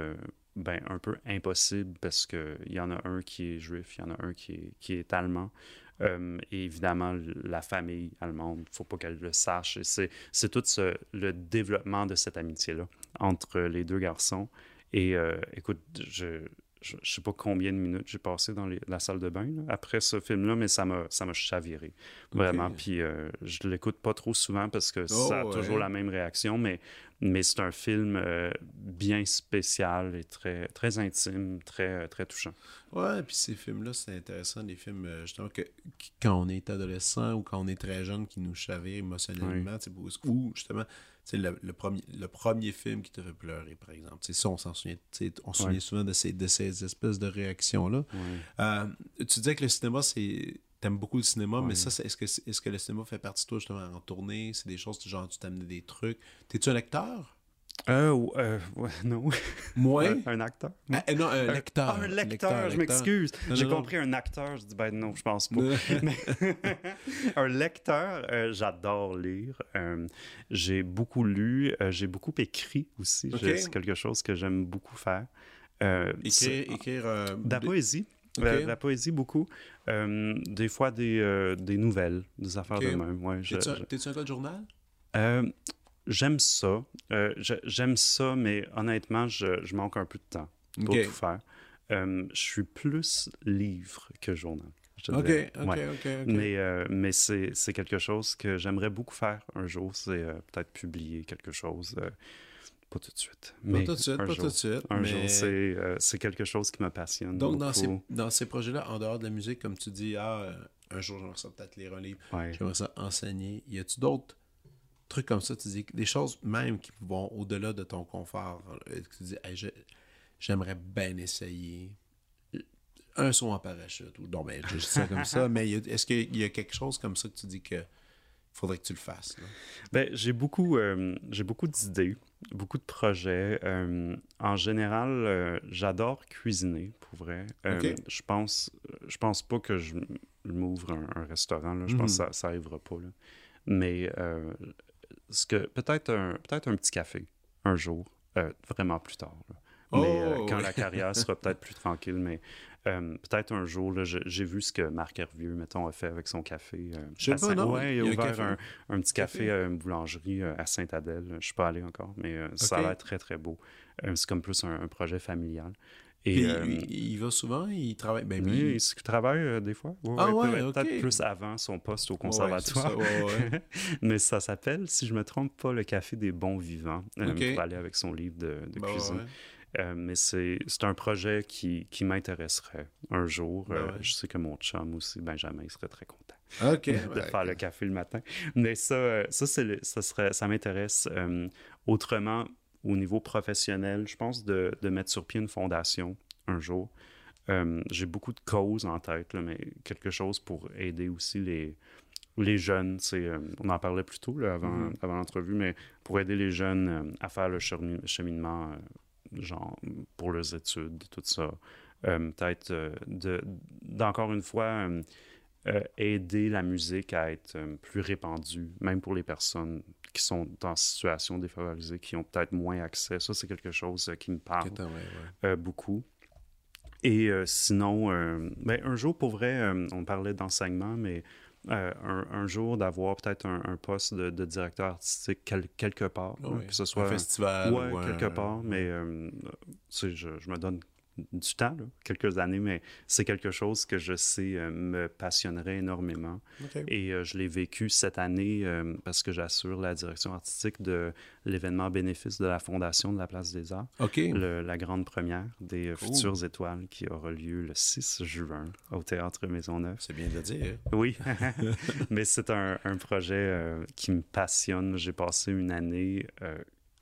ben, un peu impossible parce qu'il y en a un qui est juif, il y en a un qui est, qui est allemand. Euh, et évidemment, la famille allemande, il ne faut pas qu'elle le sache. C'est, c'est tout ce- le développement de cette amitié-là entre les deux garçons. Et euh, écoute, je ne sais pas combien de minutes j'ai passé dans les- la salle de bain là, après ce film-là, mais ça m'a, chaviré. Vraiment. Puis euh, je l'écoute pas trop souvent parce que ça a Oh, ouais. toujours la même réaction, mais, mais c'est un film euh, bien spécial et très, très intime, très, très touchant. Ouais, puis ces films-là, c'est intéressant, des films, euh, justement, que, quand on est adolescent ou quand on est très jeune, qui nous chavirent émotionnellement, ou- justement, le, le premier, le premier film qui te fait pleurer, par exemple. Ça, on s'en souvient, on se souvient souvent de ces, de ces espèces de réactions-là. Euh, tu disais que le cinéma, c'est... T'aimes beaucoup le cinéma, mais ça, est-ce que, est-ce que le cinéma fait partie de toi, justement, en tournée? C'est des choses, genre, tu t'amenes des trucs. T'es-tu un lecteur? Euh, euh, ouais, non. Moi? Un, un acteur. Ah, euh, non, un lecteur. Ah, un lecteur, je m'excuse. J'ai compris un acteur, je dis ben non, je pense pas. Mais- un lecteur, euh, j'adore lire. Euh, j'ai beaucoup lu, j'ai beaucoup écrit aussi. C'est quelque chose que j'aime beaucoup faire. Écrire, écrire de la poésie. La poésie, beaucoup. Euh, des fois, des, euh, des nouvelles, des affaires de même. Ouais, T'es-tu un- gars de journal? euh, J'aime ça. J'aime ça, mais honnêtement, je, je manque un peu de temps pour tout faire. Je suis plus livre que journal. je te Ok, dirais. ok, Ouais. ok, ok. Mais, euh, mais c'est c'est quelque chose que j'aimerais beaucoup faire un jour. C'est euh, peut-être publier quelque chose. euh, pas tout de suite. Pas mais tout de suite, pas jour. tout de suite. Un mais... jour, c'est euh, c'est quelque chose qui me passionne. Donc, dans ces, dans ces projets-là, en dehors de la musique, comme tu dis, ah, euh, un jour, j'aimerais ça peut-être lire un livre, Ouais. j'aimerais ça enseigner. Y a-tu d'autres trucs comme ça, tu dis, des choses même qui vont au-delà de ton confort, tu dis, Hey, j'aimerais bien essayer un saut en parachute, ou non, ben, je dis ça comme ça, mais est-ce qu'il y a quelque chose comme ça que tu dis que faudrait que tu le fasses. Ben, j'ai beaucoup, euh, j'ai beaucoup d'idées, beaucoup de projets. Euh, en général, euh, j'adore cuisiner, pour vrai. Je pense, je pense pas que je m'ouvre un, restaurant. Je pense que mhm. ça, ça arrivera pas. Là. Mais ce que peut-être un, peut-être un petit café un jour, vraiment plus tard. Mais oh, quand la carrière sera peut-être plus tranquille, mais euh, peut-être un jour, j'ai vu ce que Marc Hervieux, mettons, a fait avec son café. Euh, je sais pas, non? Ouais, il a, ouvert un, petit café, à une boulangerie euh, à Sainte-Adèle. Je ne suis pas allé encore, mais ça a l'air très, très beau. c'est comme plus un, projet familial. Et, il va souvent, il travaille. Ben, oui, il, travaille des fois. ah ouais, peut-être plus avant son poste au conservatoire. Mais ça s'appelle, si je me trompe pas, le Café des bons vivants. pour aller avec son livre de, de bah cuisine. Euh, mais c'est un projet qui, qui m'intéresserait un jour. Ben euh, je sais que mon chum aussi, Benjamin, il serait très content de faire le café le matin. Mais ça, euh, ça, ça, serait, ça m'intéresse. autrement, au niveau professionnel, je pense de, de, mettre sur pied une fondation un jour. J'ai beaucoup de causes en tête, mais quelque chose pour aider aussi les, les jeunes, on en parlait plus tôt avant, mm-hmm. avant l'entrevue, mais pour aider les jeunes à faire le cheminement genre pour leurs études, tout ça. Euh, peut-être euh, d'encore une fois euh, aider la musique à être plus répandue, même pour les personnes qui sont en situation défavorisée, qui ont peut-être moins accès. Ça, c'est quelque chose qui me parle beaucoup. Et sinon, ben, un jour, pour vrai, on parlait d'enseignement, mais euh, un, jour d'avoir peut-être un, poste de, directeur artistique quelque part, que ce soit un festival ou quelque part, mais euh, je, je, me donne du temps, quelques années, mais c'est quelque chose que je sais euh, me passionnerait énormément. Et euh, je l'ai vécu cette année euh, parce que j'assure la direction artistique de l'événement bénéfice de la Fondation de la Place des Arts. la grande première des Futures Étoiles qui aura lieu le 6 juin au Théâtre Maisonneuve. C'est bien de dire. Oui, mais c'est un, un, projet qui me passionne. J'ai passé une année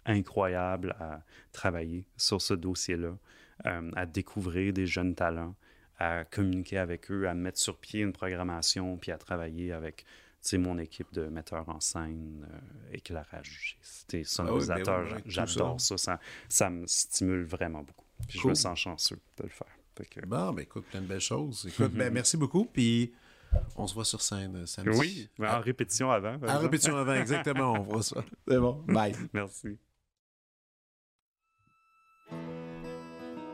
incroyable à travailler sur ce dossier-là. Euh, à découvrir des jeunes talents, à communiquer avec eux, à mettre sur pied une programmation, puis à travailler avec mon équipe de metteurs en scène, euh, éclairage, ah sonorisateurs. Ben j'adore ça. ça. me stimule vraiment beaucoup. Puis je me sens chanceux de le faire. Bon, ben écoute, plein de belles choses. Écoute, ben, merci beaucoup. Puis on se voit sur scène euh, samedi. Oui, en répétition avant. En répétition avant, exactement. On voit ça. C'est bon. Bye. merci.